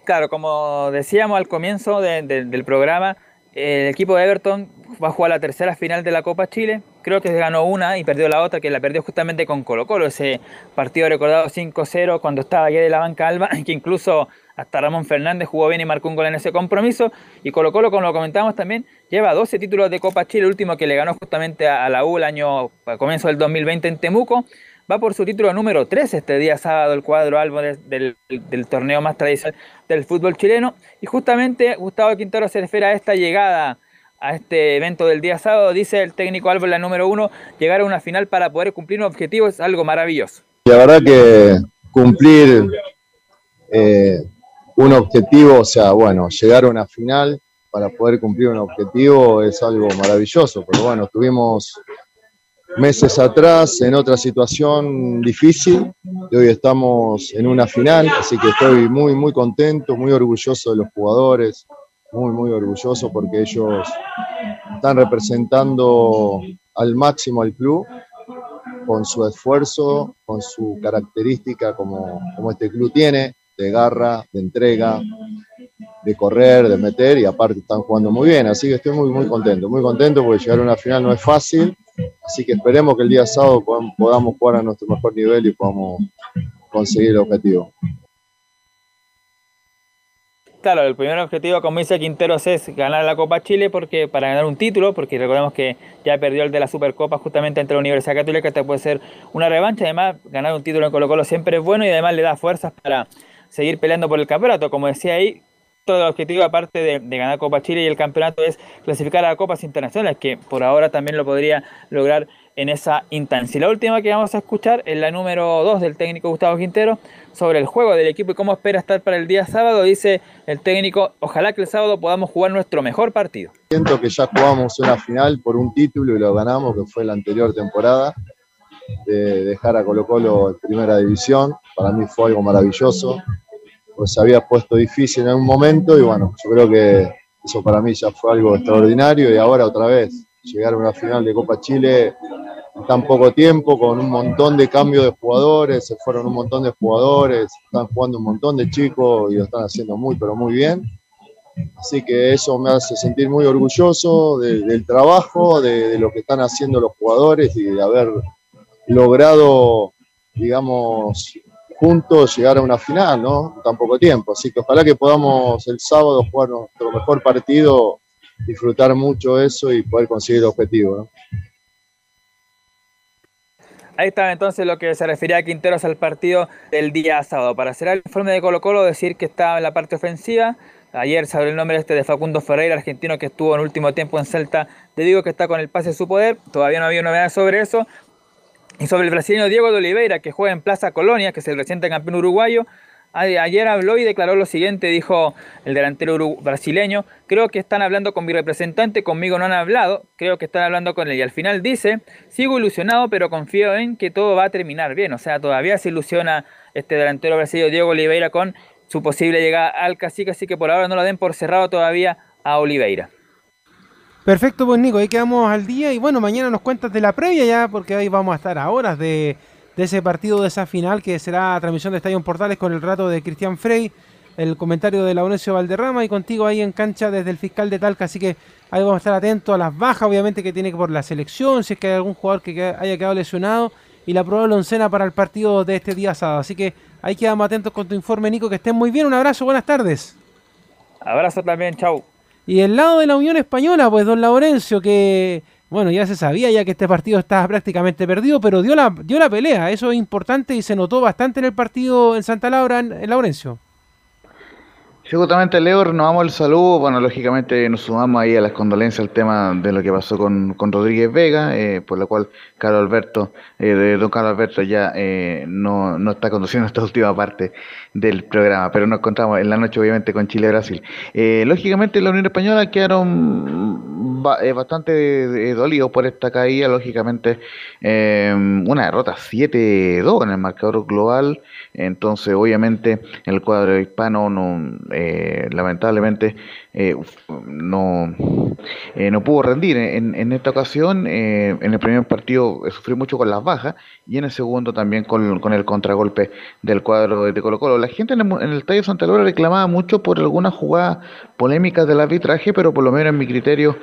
Claro, como decíamos al comienzo del programa, el equipo de Everton va a jugar la tercera final de la Copa Chile. Creo que ganó una y perdió la otra, que la perdió justamente con Colo Colo. Ese partido recordado 5-0 cuando estaba allí de la banca Alba, que incluso hasta Ramón Fernández jugó bien y marcó un gol en ese compromiso. Y Colo Colo, como lo comentamos también, lleva 12 títulos de Copa Chile, el último que le ganó justamente a la U el año, a comienzo del 2020 en Temuco va por su título número 3 este día sábado, el cuadro albo del, torneo más tradicional del fútbol chileno. Y justamente Gustavo Quintero se refiere a esta llegada a este evento del día sábado, dice el técnico en la número 1, llegar a una final para poder cumplir un objetivo es algo maravilloso. La verdad que cumplir eh, un objetivo, o sea, bueno, llegar a una final para poder cumplir un objetivo es algo maravilloso, pero bueno, tuvimos meses atrás en otra situación difícil y hoy estamos en una final, así que estoy muy, muy contento, muy orgulloso de los jugadores, muy, muy orgulloso porque ellos están representando al máximo al club con su esfuerzo, con su característica como, como este club tiene, de garra, de entrega, de correr, de meter y aparte están jugando muy bien, así que estoy muy, muy contento, muy contento porque llegar a una final no es fácil Así que esperemos que el día sábado podamos jugar a nuestro mejor nivel y podamos conseguir el objetivo. Claro, el primer objetivo, como dice Quinteros, es ganar la Copa Chile porque para ganar un título, porque recordemos que ya perdió el de la Supercopa justamente entre la Universidad Católica, esta puede ser una revancha. Además, ganar un título en Colo Colo siempre es bueno y además le da fuerzas para seguir peleando por el campeonato. Como decía ahí, todo el objetivo, aparte de, ganar Copa Chile y el campeonato, es clasificar a Copas Internacionales, que por ahora también lo podría lograr en esa instancia. Y la última que vamos a escuchar es la número 2 del técnico Gustavo Quintero sobre el juego del equipo y cómo espera estar para el día sábado. Dice el técnico, ojalá que el sábado podamos jugar nuestro mejor partido. Siento que ya jugamos una final por un título y lo ganamos, que fue la anterior temporada, de dejar a Colo Colo en primera división. Para mí fue algo maravilloso pues se había puesto difícil en un momento y bueno, yo creo que eso para mí ya fue algo extraordinario y ahora otra vez llegar a una final de Copa Chile tan poco tiempo, con un montón de cambios de jugadores, se fueron un montón de jugadores, están jugando un montón de chicos y lo están haciendo muy, pero muy bien. Así que eso me hace sentir muy orgulloso del trabajo, de, lo que están haciendo los jugadores y de haber logrado, digamos, juntos llegar a una final, ¿no? Tan poco tiempo. Así que ojalá que podamos el sábado jugar nuestro mejor partido, disfrutar mucho eso y poder conseguir el objetivo, ¿no? Ahí está entonces lo que se refería a Quinteros al partido del día sábado. Para cerrar el informe de Colo Colo, decir que estaba en la parte ofensiva. Ayer se el nombre este de Facundo Ferreira, argentino que estuvo en último tiempo en Celta. Te digo que está con el pase de su poder. Todavía no había novedades sobre eso. Y sobre el brasileño Diego de Oliveira, que juega en Plaza Colonia, que es el reciente campeón uruguayo, Ayer habló y declaró lo siguiente, dijo el delantero brasileño, creo que están hablando con mi representante, conmigo no han hablado, creo que están hablando con él. Y al final dice, sigo ilusionado, pero confío en que todo va a terminar bien. O sea, todavía se ilusiona este delantero brasileño Diego Oliveira con su posible llegada al cacique, así que por ahora no lo den por cerrado todavía a Oliveira. Perfecto, pues Nico, ahí quedamos al día y bueno, mañana nos cuentas de la previa ya, porque ahí vamos a estar a horas de de ese partido, de esa final, que será transmisión de Estadio Portales con el rato de Cristian Frey, el comentario de Laurencio Valderrama y contigo ahí en cancha desde el fiscal de Talca. Así que ahí vamos a estar atentos a las bajas, obviamente, que tiene que por la selección, si es que hay algún jugador que haya quedado lesionado y la probable oncena para el partido de este día sábado. Así que ahí quedamos atentos con tu informe, Nico. Que estén muy bien. Un abrazo, buenas tardes. Abrazo también, chau. Y el lado de la Unión Española, pues don Laurencio, que bueno, ya se sabía ya que este partido estaba prácticamente perdido, pero dio la, dio la pelea. Eso es importante y se notó bastante en el partido en Santa Laura, en, en Laurencio. Sí, justamente Leo, renovamos el saludo. Bueno, lógicamente nos sumamos ahí a las condolencias al tema de lo que pasó con, con Rodríguez Vega, eh, por lo cual Carlos Alberto, eh, don Carlos Alberto ya eh, no, no, está conduciendo esta última parte del programa, pero nos encontramos en la noche obviamente con Chile-Brasil. Eh, lógicamente la Unión Española quedaron bastante dolidos por esta caída, lógicamente una derrota 7-2 en el marcador global, entonces obviamente el cuadro hispano no eh, lamentablemente eh, no, eh, no pudo rendir en, esta ocasión. en el primer partido sufrió mucho con las bajas y en el segundo también con, el contragolpe del cuadro de Colo Colo. La gente en el, Estadio Santa Laura reclamaba mucho por algunas jugadas polémicas del arbitraje, pero por lo menos en mi criterio,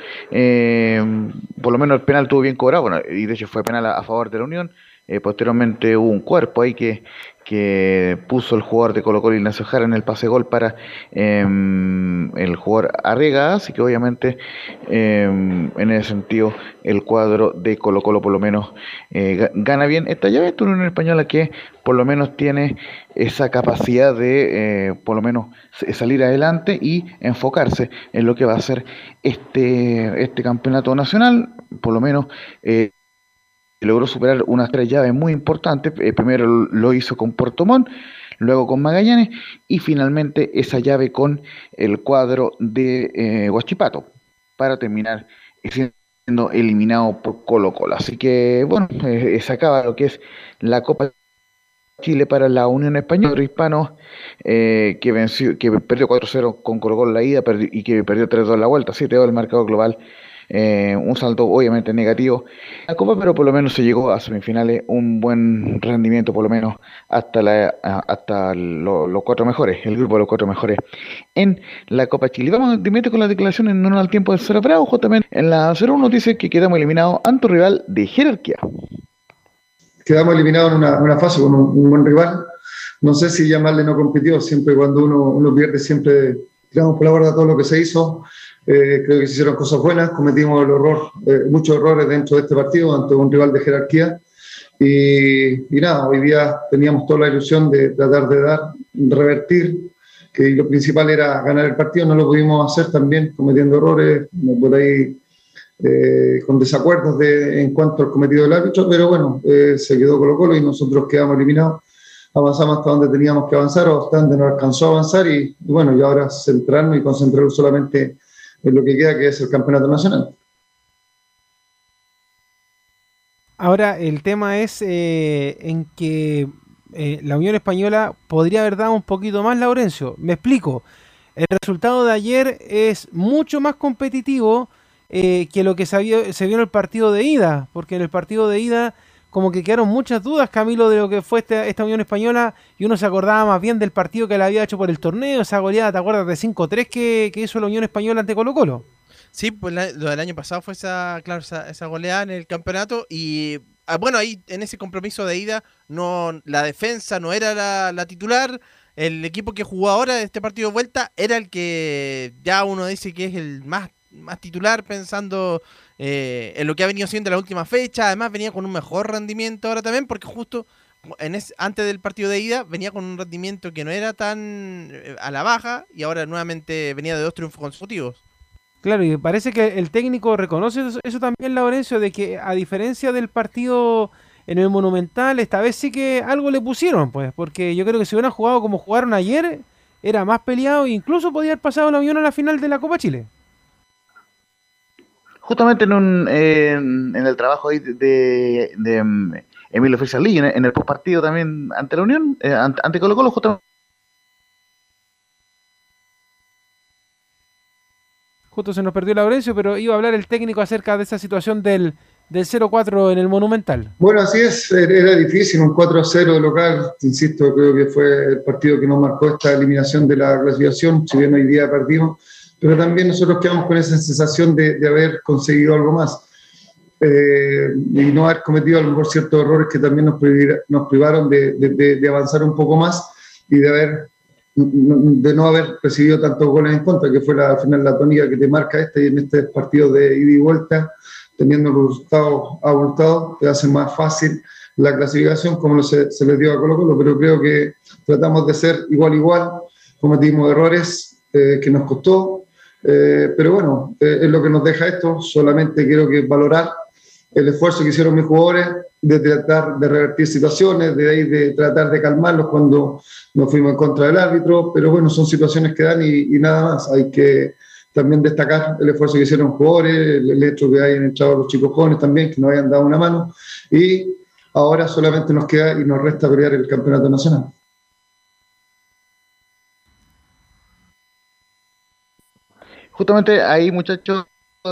por lo menos el penal estuvo bien cobrado, bueno, y de hecho fue penal a, favor de la Unión. Posteriormente hubo un cuerpo ahí que, que puso el jugador de Colo Colo Ignacio Jara en el pase gol para em, el jugador Arrega, así que obviamente em, en ese sentido el cuadro de Colo Colo por lo menos eh, gana bien. Esta llave, esta Unión Española que por lo menos tiene esa capacidad de eh, por lo menos salir adelante y enfocarse en lo que va a ser este, este campeonato nacional, por lo menos eh, logró superar unas tres llaves muy importantes. Eh, primero lo hizo con Puerto Montt, luego con Magallanes y finalmente esa llave con el cuadro de eh, Huachipato para terminar siendo eliminado por Colo Colo. Así que bueno, eh, se acaba lo que es la Copa Chile para la Unión Española, hispano que venció, que perdió 4-0 con Colo Colo la ida y que perdió 3-2 la vuelta, 7-2 el marcador global eh, un salto obviamente negativo la Copa, pero por lo menos se llegó a semifinales, un buen rendimiento por lo menos hasta la hasta los cuatro mejores, el grupo de los cuatro mejores en la Copa Chile. Vamos de con las declaraciones no al tiempo de Cero Bravo, también en la 0-1 dice que quedamos eliminados ante un rival de jerarquía. Quedamos eliminados en una, fase con un, buen rival. No sé si llamarle no competido, siempre cuando uno, uno pierde, siempre tiramos por la borda todo lo que se hizo. Eh, creo que se hicieron cosas buenas, cometimos el horror, eh, muchos errores dentro de este partido ante un rival de jerarquía. Y, y, nada, hoy día teníamos toda la ilusión de tratar de dar, revertir, que lo principal era ganar el partido, no lo pudimos hacer también, cometiendo errores, por ahí eh, con desacuerdos de, en cuanto al cometido del árbitro, pero bueno, se quedó Colo Colo y nosotros quedamos eliminados. Avanzamos hasta donde teníamos que avanzar o hasta donde nos alcanzó a avanzar. Y, y bueno, y ahora centrarnos y concentrarnos solamente en lo que queda, que es el campeonato nacional. Ahora, el tema es eh, en que eh, la Unión Española podría haber dado un poquito más, Laurencio. Me explico. El resultado de ayer es mucho más competitivo eh, que lo que se, vio, se vio en el partido de ida, porque en el partido de ida como que quedaron muchas dudas, Camilo, de lo que fue esta, esta Unión Española y uno se acordaba más bien del partido que le había hecho por el torneo, esa goleada, ¿te acuerdas de 5-3 que, que hizo la Unión Española ante Colo Colo? Sí, pues la- lo del año pasado fue esa, claro, esa, esa goleada en el campeonato y ah, bueno, ahí en ese compromiso de ida no la defensa no era la, la titular, el equipo que jugó ahora este partido de vuelta era el que ya uno dice que es el más, más titular pensando eh, en lo que ha venido siendo la última fecha, además venía con un mejor rendimiento ahora también porque justo en ese- antes del partido de ida venía con un rendimiento que no era tan eh, a la baja y ahora nuevamente venía de dos triunfos consecutivos. Claro, y parece que el técnico reconoce eso, eso también, Laurencio, de que a diferencia del partido en el Monumental, esta vez sí que algo le pusieron, pues, porque yo creo que si hubieran jugado como jugaron ayer, era más peleado e incluso podía haber pasado la Unión a la final de la Copa Chile. Justamente en, un, eh, en el trabajo ahí de, de, de, mm, Emilio Frisalí, en, el- en el postpartido también ante la Unión, eh, ante, ante Colo Colo, justamente Justo se nos perdió Laurencio, pero iba a hablar el técnico acerca de esa situación del, del 0-4 en el Monumental. Bueno, así es, era difícil, un 4-0 local, insisto, creo que fue el partido que nos marcó esta eliminación de la clasificación, si bien hoy día perdimos, pero también nosotros quedamos con esa sensación de, de haber conseguido algo más eh, y no haber cometido a lo mejor ciertos errores que también nos, privir- nos privaron de, de- de- avanzar un poco más y de haber de no haber recibido tantos goles en contra, que fue la, al final la tónica que te marca este y en este partido de ida y vuelta, teniendo los resultados abultados, te hace más fácil la clasificación como se, se les dio a Colo Colo, pero creo que tratamos de ser igual igual, cometimos errores eh, que nos costó, eh, pero bueno, eh, es lo que nos deja esto, solamente quiero que valorar el esfuerzo que hicieron mis jugadores de tratar de revertir situaciones, de ahí de tratar de calmarlos cuando nos fuimos en contra del árbitro, pero bueno, son situaciones que dan y, y nada más. Hay que también destacar el esfuerzo que hicieron los jugadores, el, hecho que hayan entrado los chicos jóvenes también, que nos hayan dado una mano, y ahora solamente nos queda y nos resta pelear el campeonato nacional. Justamente ahí, muchachos,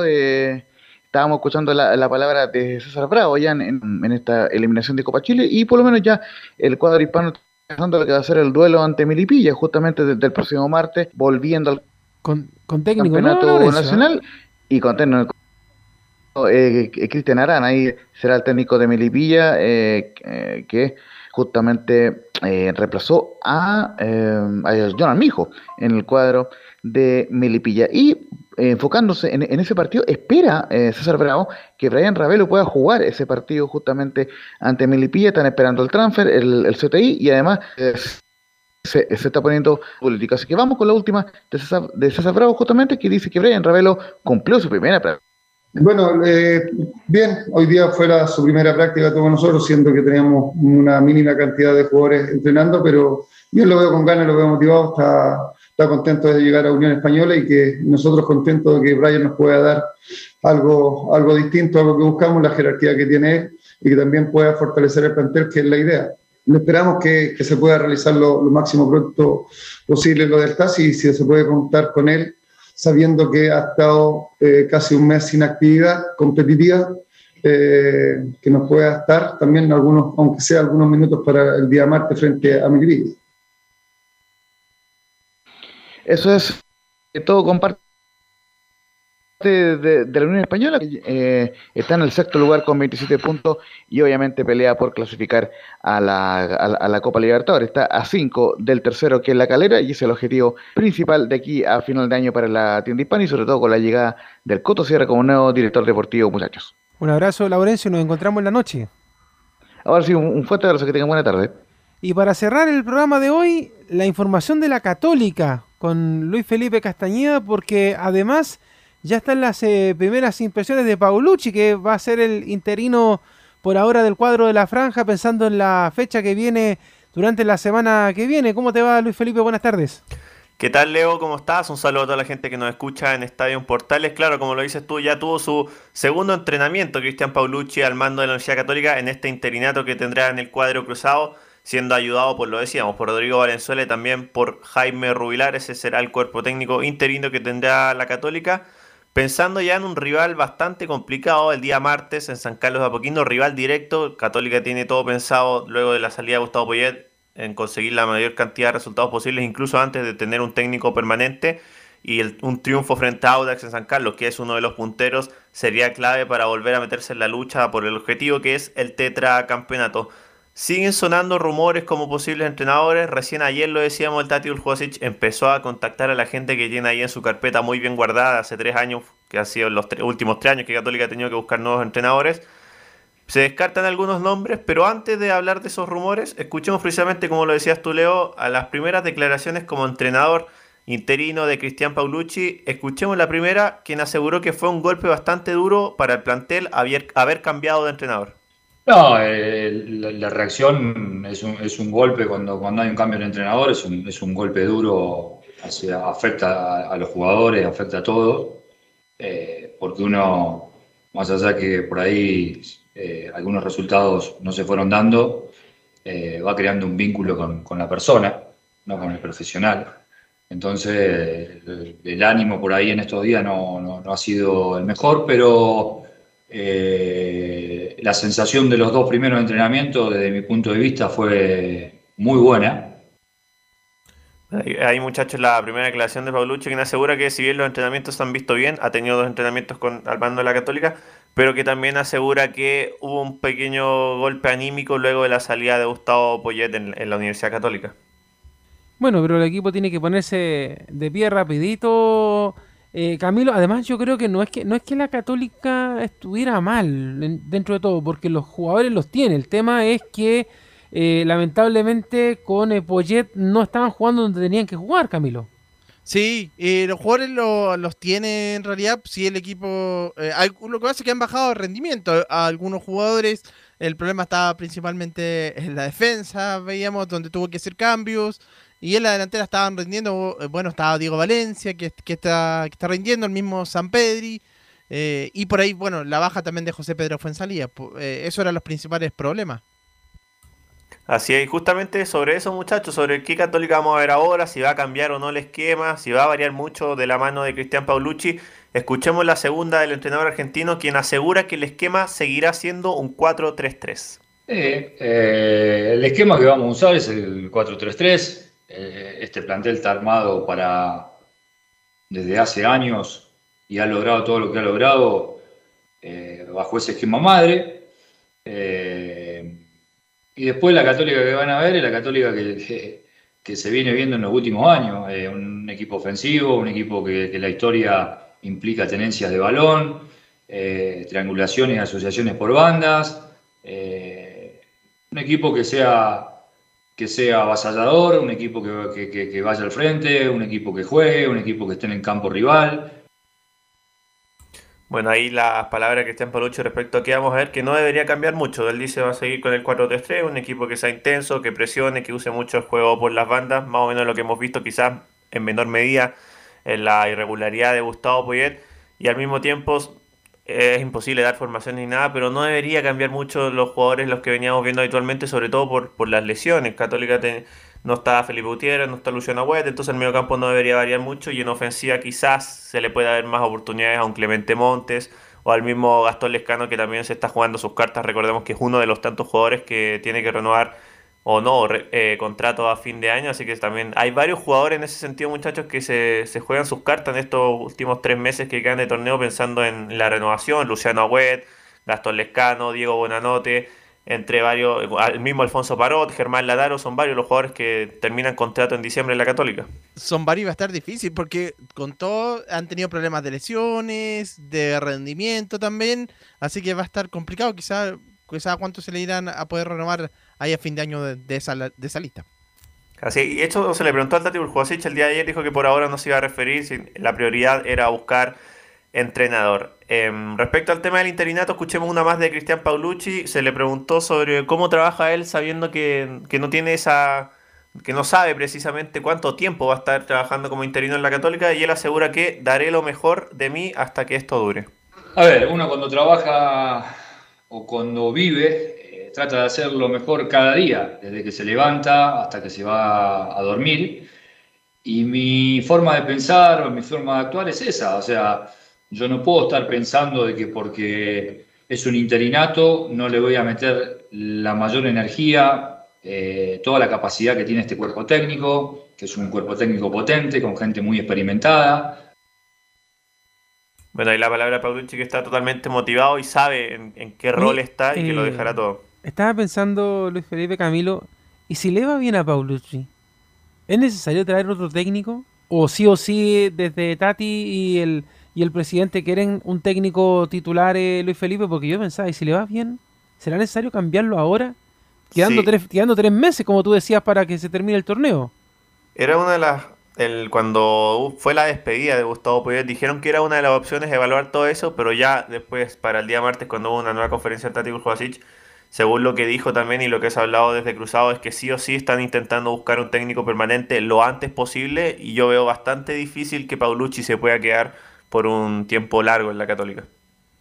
eh, estábamos escuchando la, la palabra de César Bravo ya en, esta eliminación de Copa Chile y por lo menos ya el cuadro hispano está pensando lo que va a ser el duelo ante Milipilla, justamente desde el próximo martes, volviendo al Con, con técnico, ¿no, campeonato Laurencio? nacional y con técnico eh, eh, Cristian Arana, ahí será el técnico de Melipilla eh, eh, que justamente eh, reemplazó a, eh, a Jonathan Mijo en el cuadro de Melipilla. Y eh, enfocándose en, en ese partido, espera eh, César Bravo que Brian Ravelo pueda jugar ese partido justamente ante Melipilla. Están esperando el transfer, el, el CTI y además eh, se, se está poniendo política. Así que vamos con la última de César, de César Bravo, justamente, que dice que Brian Ravelo cumplió su primera práctica. Bueno, eh, bien, hoy día fue la- su primera práctica todos nosotros, siendo que teníamos una mínima cantidad de jugadores entrenando, pero yo lo veo con ganas, lo veo motivado, está, está contento de llegar a Unión Española y que nosotros contentos de que Brian nos pueda dar algo, algo distinto, algo que buscamos, la jerarquía que tiene él y que también pueda fortalecer el plantel, que es la idea. Esperamos que, se pueda realizar lo, lo máximo pronto posible lo del TAS y si se puede contar con él sabiendo que ha estado eh, casi un mes sin actividad competitiva, eh, que nos pueda estar también algunos, aunque sea algunos minutos para el día martes frente a Milipilla. Eso es eh, todo comparte de, de la Unión Española, que eh, está en el sexto lugar con 27 puntos y obviamente pelea por clasificar a la, a la, a la Copa Libertadores. Está a 5 del tercero que es la calera y es el objetivo principal de aquí a final de año para la tienda hispana y sobre todo con la llegada del Coto Sierra como nuevo director deportivo, muchachos. Un abrazo, Laurencio, nos encontramos en la noche. Ahora sí, un, un fuerte abrazo, que tengan buena tarde. Y para cerrar el programa de hoy, la información de la Católica con Luis Felipe Castañeda, porque además ya están las eh, primeras impresiones de Paulucci, que va a ser el interino por ahora del cuadro de la franja, pensando en la fecha que viene durante la semana que viene. ¿Cómo te va, Luis Felipe? Buenas tardes. ¿Qué tal, Leo? ¿Cómo estás? Un saludo a toda la gente que nos escucha en Estadio Portales. Claro, como lo dices tú, ya tuvo su segundo entrenamiento Cristian Paulucci al mando de la Universidad Católica en este interinato que tendrá en el cuadro cruzado, siendo ayudado, por lo decíamos, por Rodrigo Valenzuela y también por Jaime Rubilar. Ese será el cuerpo técnico interino que tendrá la Católica. Pensando ya en un rival bastante complicado el día martes en San Carlos de Apoquindo, rival directo, Católica tiene todo pensado luego de la salida de Gustavo Poyet en conseguir la mayor cantidad de resultados posibles, incluso antes de tener un técnico permanente y un triunfo frente a Audax en San Carlos, que es uno de los punteros, sería clave para volver a meterse en la lucha por el objetivo que es el tetracampeonato. Siguen sonando rumores como posibles entrenadores. Recién ayer lo decíamos, el Tati Uljosic empezó a contactar a la gente que tiene ahí en su carpeta muy bien guardada hace tres años, que ha sido los últimos tres años que Católica ha tenido que buscar nuevos entrenadores. Se descartan algunos nombres, pero antes de hablar de esos rumores, escuchemos precisamente, como lo decías tú, Leo, a las primeras declaraciones como entrenador interino de Cristian Paulucci. Escuchemos la primera, quien aseguró que fue un golpe bastante duro para el plantel haber, haber cambiado de entrenador. No, eh, la, reacción es un, es un, golpe cuando, cuando hay un cambio de entrenador, es un, es un golpe duro, afecta a, los jugadores, afecta a todos, eh, porque uno, más allá que por ahí eh, algunos resultados no se fueron dando, va creando un vínculo con, con la persona, no con el profesional. Entonces, el, ánimo por ahí en estos días no, ha sido el mejor, pero eh, la sensación de los dos primeros entrenamientos, desde mi punto de vista, fue muy buena. Hay muchachos, la primera declaración de Paulucci quien asegura que si bien los entrenamientos se han visto bien, ha tenido dos entrenamientos con, al mando de la Católica, pero que también asegura que hubo un pequeño golpe anímico luego de la salida de Gustavo Poyet en la Universidad Católica. Bueno, pero el equipo tiene que ponerse de pie rapidito. Eh, Camilo, además yo creo que no es que no es que la Católica estuviera mal dentro de todo, porque los jugadores los tiene. El tema es que eh, lamentablemente con Poyet no estaban jugando donde tenían que jugar, Camilo. Sí, eh, los jugadores los tiene en realidad. Sí, el equipo. lo que pasa es que han bajado el rendimiento a algunos jugadores. El problema estaba principalmente en la defensa, veíamos, donde tuvo que hacer cambios. Y en la delantera estaban rindiendo, eh, bueno, estaba Diego Valencia, que, está, que está rindiendo, el mismo San Pedri. Eh, y por ahí, bueno, la baja también de José Pedro Fuensalía. Eh, esos eran los principales problemas. Así es, justamente sobre eso, muchachos, sobre qué Católica vamos a ver ahora, si va a cambiar o no el esquema, si va a variar mucho de la mano de Cristian Paulucci. Escuchemos la segunda del entrenador argentino, quien asegura que el esquema seguirá siendo un 4-3-3. el esquema que vamos a usar es el 4-3-3. Eh, este plantel está armado para desde hace años y ha logrado todo lo que ha logrado eh, bajo ese esquema madre. Eh, y después la católica que van a ver es la católica que, que, se viene viendo en los últimos años. un equipo ofensivo, un equipo que, que, la historia implica tenencias de balón, triangulaciones y asociaciones por bandas. un equipo que sea que sea avasallador, un equipo que, vaya al frente, un equipo que juegue, un equipo que esté en el campo rival. Bueno, ahí las palabras que están Palucho respecto a que vamos a ver que no debería cambiar mucho. Él dice va a seguir con el 4-3-3, un equipo que sea intenso, que presione, que use mucho el juego por las bandas, más o menos lo que hemos visto quizás en menor medida en la irregularidad de Gustavo Poyet y al mismo tiempo es imposible dar formación ni nada, pero no debería cambiar mucho los jugadores los que veníamos viendo habitualmente, sobre todo por, por las lesiones. Católica no está Felipe Gutiérrez, no está Luciano Agüete, entonces el medio campo no debería variar mucho y en ofensiva quizás se le pueda dar más oportunidades a un Clemente Montes o al mismo Gastón Lescano que también se está jugando sus cartas. Recordemos que es uno de los tantos jugadores que tiene que renovar o no eh, contrato a fin de año, así que también hay varios jugadores en ese sentido, muchachos, que se, juegan sus cartas en estos últimos tres meses que quedan de torneo pensando en la renovación, Luciano Agüet, Gastón Lescano, Diego Bonanote, entre varios, el mismo Alfonso Parot, Germán Ladaro, son varios los jugadores que terminan contrato en diciembre en la Católica. Son varios va a estar difícil porque con todo han tenido problemas de lesiones, de rendimiento también, así que va a estar complicado, quizá, quizá cuánto se le irán a poder renovar ahí a fin de año de, esa, de esa lista. Así, y esto se le preguntó al Tati Burjosic el día de ayer, dijo que por ahora no se iba a referir, si la prioridad era buscar entrenador. Em, respecto al tema del interinato, escuchemos una más de Cristian Paulucci, se le preguntó sobre cómo trabaja él sabiendo que, que no tiene esa que no sabe precisamente cuánto tiempo va a estar trabajando como interino en la Católica y él asegura que daré lo mejor de mí hasta que esto dure. A ver, uno cuando trabaja o cuando vive trata de hacer lo mejor cada día, desde que se levanta hasta que se va a dormir. Y mi forma de pensar o mi forma de actuar es esa, o sea, yo no puedo estar pensando de que porque es un interinato no le voy a meter la mayor energía, eh, toda la capacidad que tiene este cuerpo técnico, que es un cuerpo técnico potente, con gente muy experimentada. Bueno, ahí la palabra Paulucci que está totalmente motivado y sabe en, qué rol está y que lo eh, dejará todo. Estaba pensando Luis Felipe Camilo, ¿y si le va bien a Paulucci? ¿Es necesario traer otro técnico? ¿O sí o sí desde Tati y el, y el presidente quieren un técnico titular eh, Luis Felipe? Porque yo pensaba, ¿y si le va bien? ¿Será necesario cambiarlo ahora? Quedando, Sí. tres, quedando tres meses, como tú decías, para que se termine el torneo. Era una de las. El, cuando fue la despedida de Gustavo Poyet, dijeron que era una de las opciones evaluar todo eso, pero ya después, para el día martes, cuando hubo una nueva conferencia de Tati Jovasic, según lo que dijo también y lo que se ha hablado desde Cruzado, es que sí o sí están intentando buscar un técnico permanente lo antes posible, y yo veo bastante difícil que Paulucci se pueda quedar por un tiempo largo en la Católica.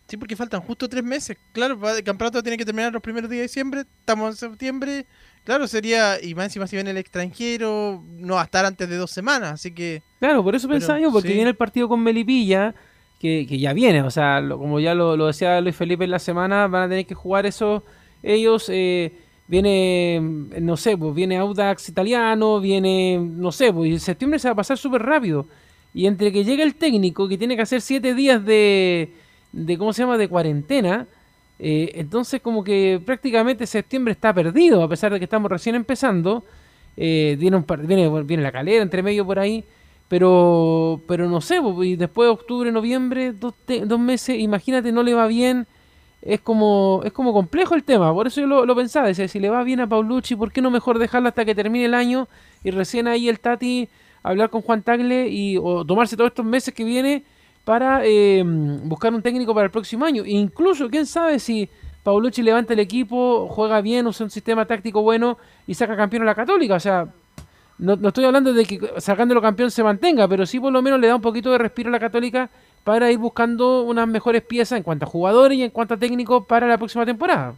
Sí, porque faltan justo tres meses. Claro, va- el campeonato tiene que terminar los primeros días de diciembre. Estamos en septiembre. Claro, sería. Y más encima, si viene el extranjero, no va a estar antes de dos semanas. Así que. Claro, por eso pensaba yo, porque sí. viene el partido con Melipilla, que, que ya viene, o sea, lo- como ya lo, lo decía Luis Felipe en la semana, van a tener que jugar eso ellos. eh, viene, no sé, pues viene Audax italiano, viene, no sé, pues y septiembre se va a pasar súper rápido. Y entre que llega el técnico, que tiene que hacer siete días de, de ¿cómo se llama?, de cuarentena, eh, entonces como que prácticamente septiembre está perdido, a pesar de que estamos recién empezando. Eh, viene, un par- viene, viene la calera entre medio por ahí. Pero, pero no sé, pues, y después de octubre, noviembre, dos, dos meses, imagínate, no le va bien. Es como, es como complejo el tema, por eso yo lo, lo pensaba, si le va bien a Paulucci, ¿por qué no mejor dejarlo hasta que termine el año y recién ahí el Tati hablar con Juan Tagle y o tomarse todos estos meses que viene para eh, buscar un técnico para el próximo año? E incluso, quién sabe si Paulucci levanta el equipo, juega bien, usa un sistema táctico bueno y saca campeón a la Católica, o sea, no, no estoy hablando de que sacándolo campeón se mantenga, pero sí por lo menos le da un poquito de respiro a la Católica para ir buscando unas mejores piezas en cuanto a jugadores y en cuanto a técnicos para la próxima temporada.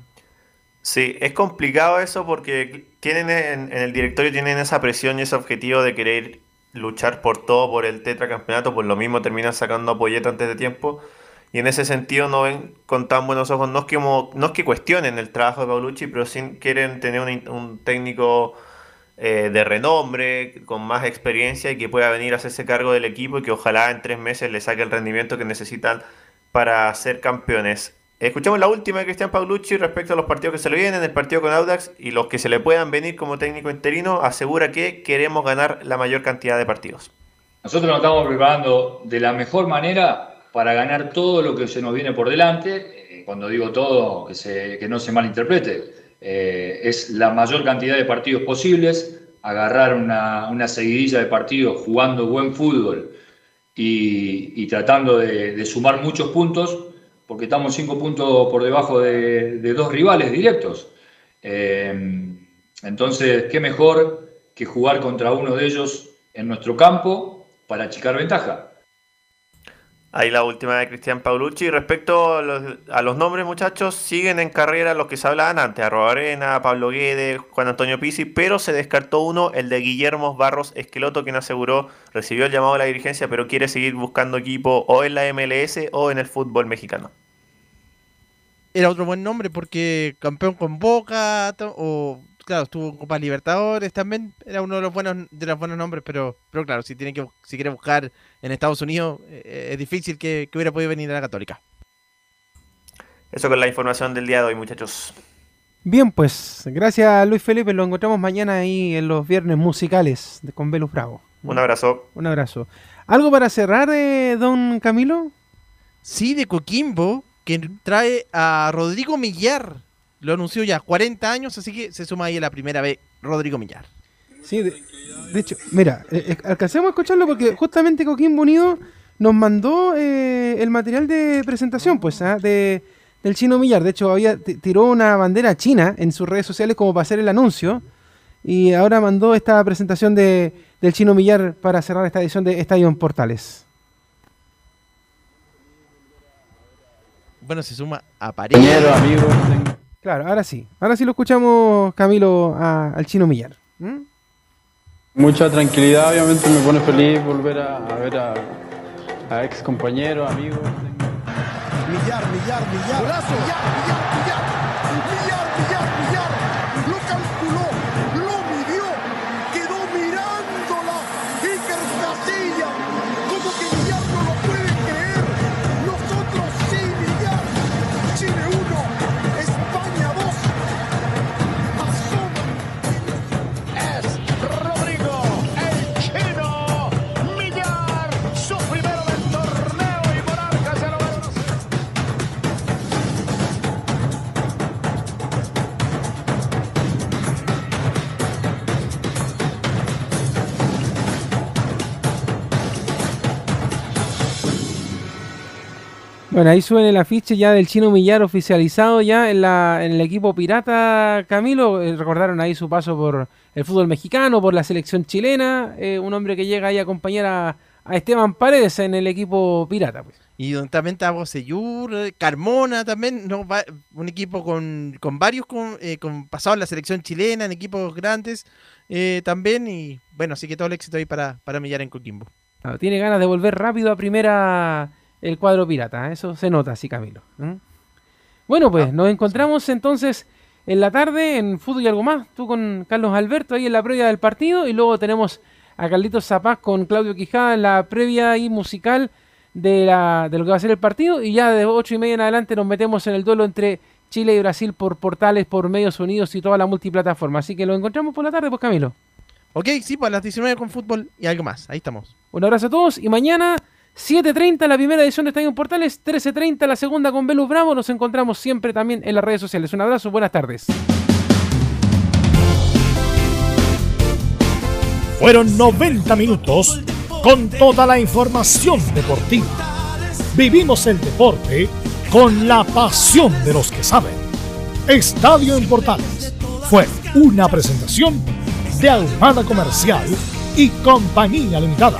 Sí, es complicado eso porque tienen en, en el directorio tienen esa presión y ese objetivo de querer luchar por todo, por el tetracampeonato, por lo mismo terminan sacando a antes de tiempo. Y en ese sentido no ven con tan buenos ojos, no es que, no es que cuestionen el trabajo de Paulucci, pero sí quieren tener un técnico eh, de renombre, con más experiencia y que pueda venir a hacerse cargo del equipo y que ojalá en tres meses le saque el rendimiento que necesitan para ser campeones. Escuchamos la última de Cristian Paulucci respecto a los partidos que se le vienen, el partido con Audax y los que se le puedan venir como técnico interino, asegura que queremos ganar la mayor cantidad de partidos. Nosotros nos estamos preparando de la mejor manera para ganar todo lo que se nos viene por delante. Eh, Cuando digo todo, que, no se malinterprete, eh, es la mayor cantidad de partidos posibles, agarrar una, una seguidilla de partidos jugando buen fútbol y, tratando de, sumar muchos puntos, porque estamos cinco puntos por debajo de, de dos rivales directos. Eh, entonces, qué mejor que jugar contra uno de ellos en nuestro campo para achicar ventaja. Ahí la última de Cristian Paulucci. Respecto a los, nombres, muchachos, siguen en carrera los que se hablaban antes: Arroba Arena, Pablo Guedes, Juan Antonio Pizzi, pero se descartó uno, el de Guillermo Barros Esqueloto, quien aseguró recibió el llamado de la dirigencia, pero quiere seguir buscando equipo o en la MLS o en el fútbol mexicano. Era otro buen nombre porque campeón con Boca, o claro, estuvo en Copa Libertadores también. Era uno de los buenos de los buenos nombres, pero pero claro, si tiene que si quiere buscar en Estados Unidos, eh, es difícil que, que hubiera podido venir a la Católica. Eso con la información del día de hoy, muchachos. Bien, pues gracias Luis Felipe, lo encontramos mañana ahí en los viernes musicales de con Velus Bravo. Un abrazo. Un abrazo. ¿Algo para cerrar, eh, don Camilo? Sí, de Coquimbo, que trae a Rodrigo Millar. Lo anunció ya, 40 años, así que se suma ahí a la primera vez Rodrigo Millar. Sí, de, de hecho, mira, eh, eh, alcancemos a escucharlo porque justamente Coquimbo Unido nos mandó eh, el material de presentación, pues, ¿ah? de, del chino Millar. De hecho, había ti- tiró una bandera china en sus redes sociales como para hacer el anuncio. Y ahora mandó esta presentación de, del chino Millar para cerrar esta edición de Estadio en Portales. Bueno, se suma a Pareja. Claro, ahora sí. Ahora sí lo escuchamos, Camilo, a- al chino Millar. ¿Mm? Mucha tranquilidad, obviamente me pone feliz volver a, a ver a, a ex compañeros, amigos. Millar, millar, millar. Golazo. Millar, millar, millar. Millar, Bueno, ahí suben el afiche ya del chino Millar oficializado ya en, la, en el equipo pirata Camilo. Eh, recordaron ahí su paso por el fútbol mexicano, por la selección chilena. eh, un hombre que llega ahí a acompañar a, a Esteban Paredes en el equipo pirata. Pues. Y donde también está Bocellur, eh, Carmona también, ¿no? Va- un equipo con, con varios con, eh, con pasado en la selección chilena, en equipos grandes también. Y bueno, así que todo el éxito ahí para, para Millar en Coquimbo. Tiene ganas de volver rápido a primera el cuadro pirata. ¿eh? Eso se nota así, Camilo. ¿eh? Bueno, pues nos encontramos entonces en la tarde en Fútbol y algo más. Tú con Carlos Alberto ahí en la previa del partido. Y luego tenemos a Carlitos Zapaz con Claudio Quijada en la previa y musical de, la, de lo que va a ser el partido. Y ya de ocho y media en adelante nos metemos en el duelo entre Chile y Brasil por portales, por medios unidos y toda la multiplataforma. Así que lo encontramos por la tarde, pues Camilo. Ok, sí, pues a las 19 con fútbol y algo más. Ahí estamos. Un abrazo a todos y mañana 7.30 la primera edición de Estadio Portales, 13.30 la segunda con Velus Bravo. Nos encontramos siempre también en las redes sociales. Un abrazo, buenas tardes. Fueron 90 minutos con toda la información deportiva. Vivimos el deporte con la pasión de los que saben. Estadio en Portales fue una presentación de Almada Comercial y Compañía Limitada.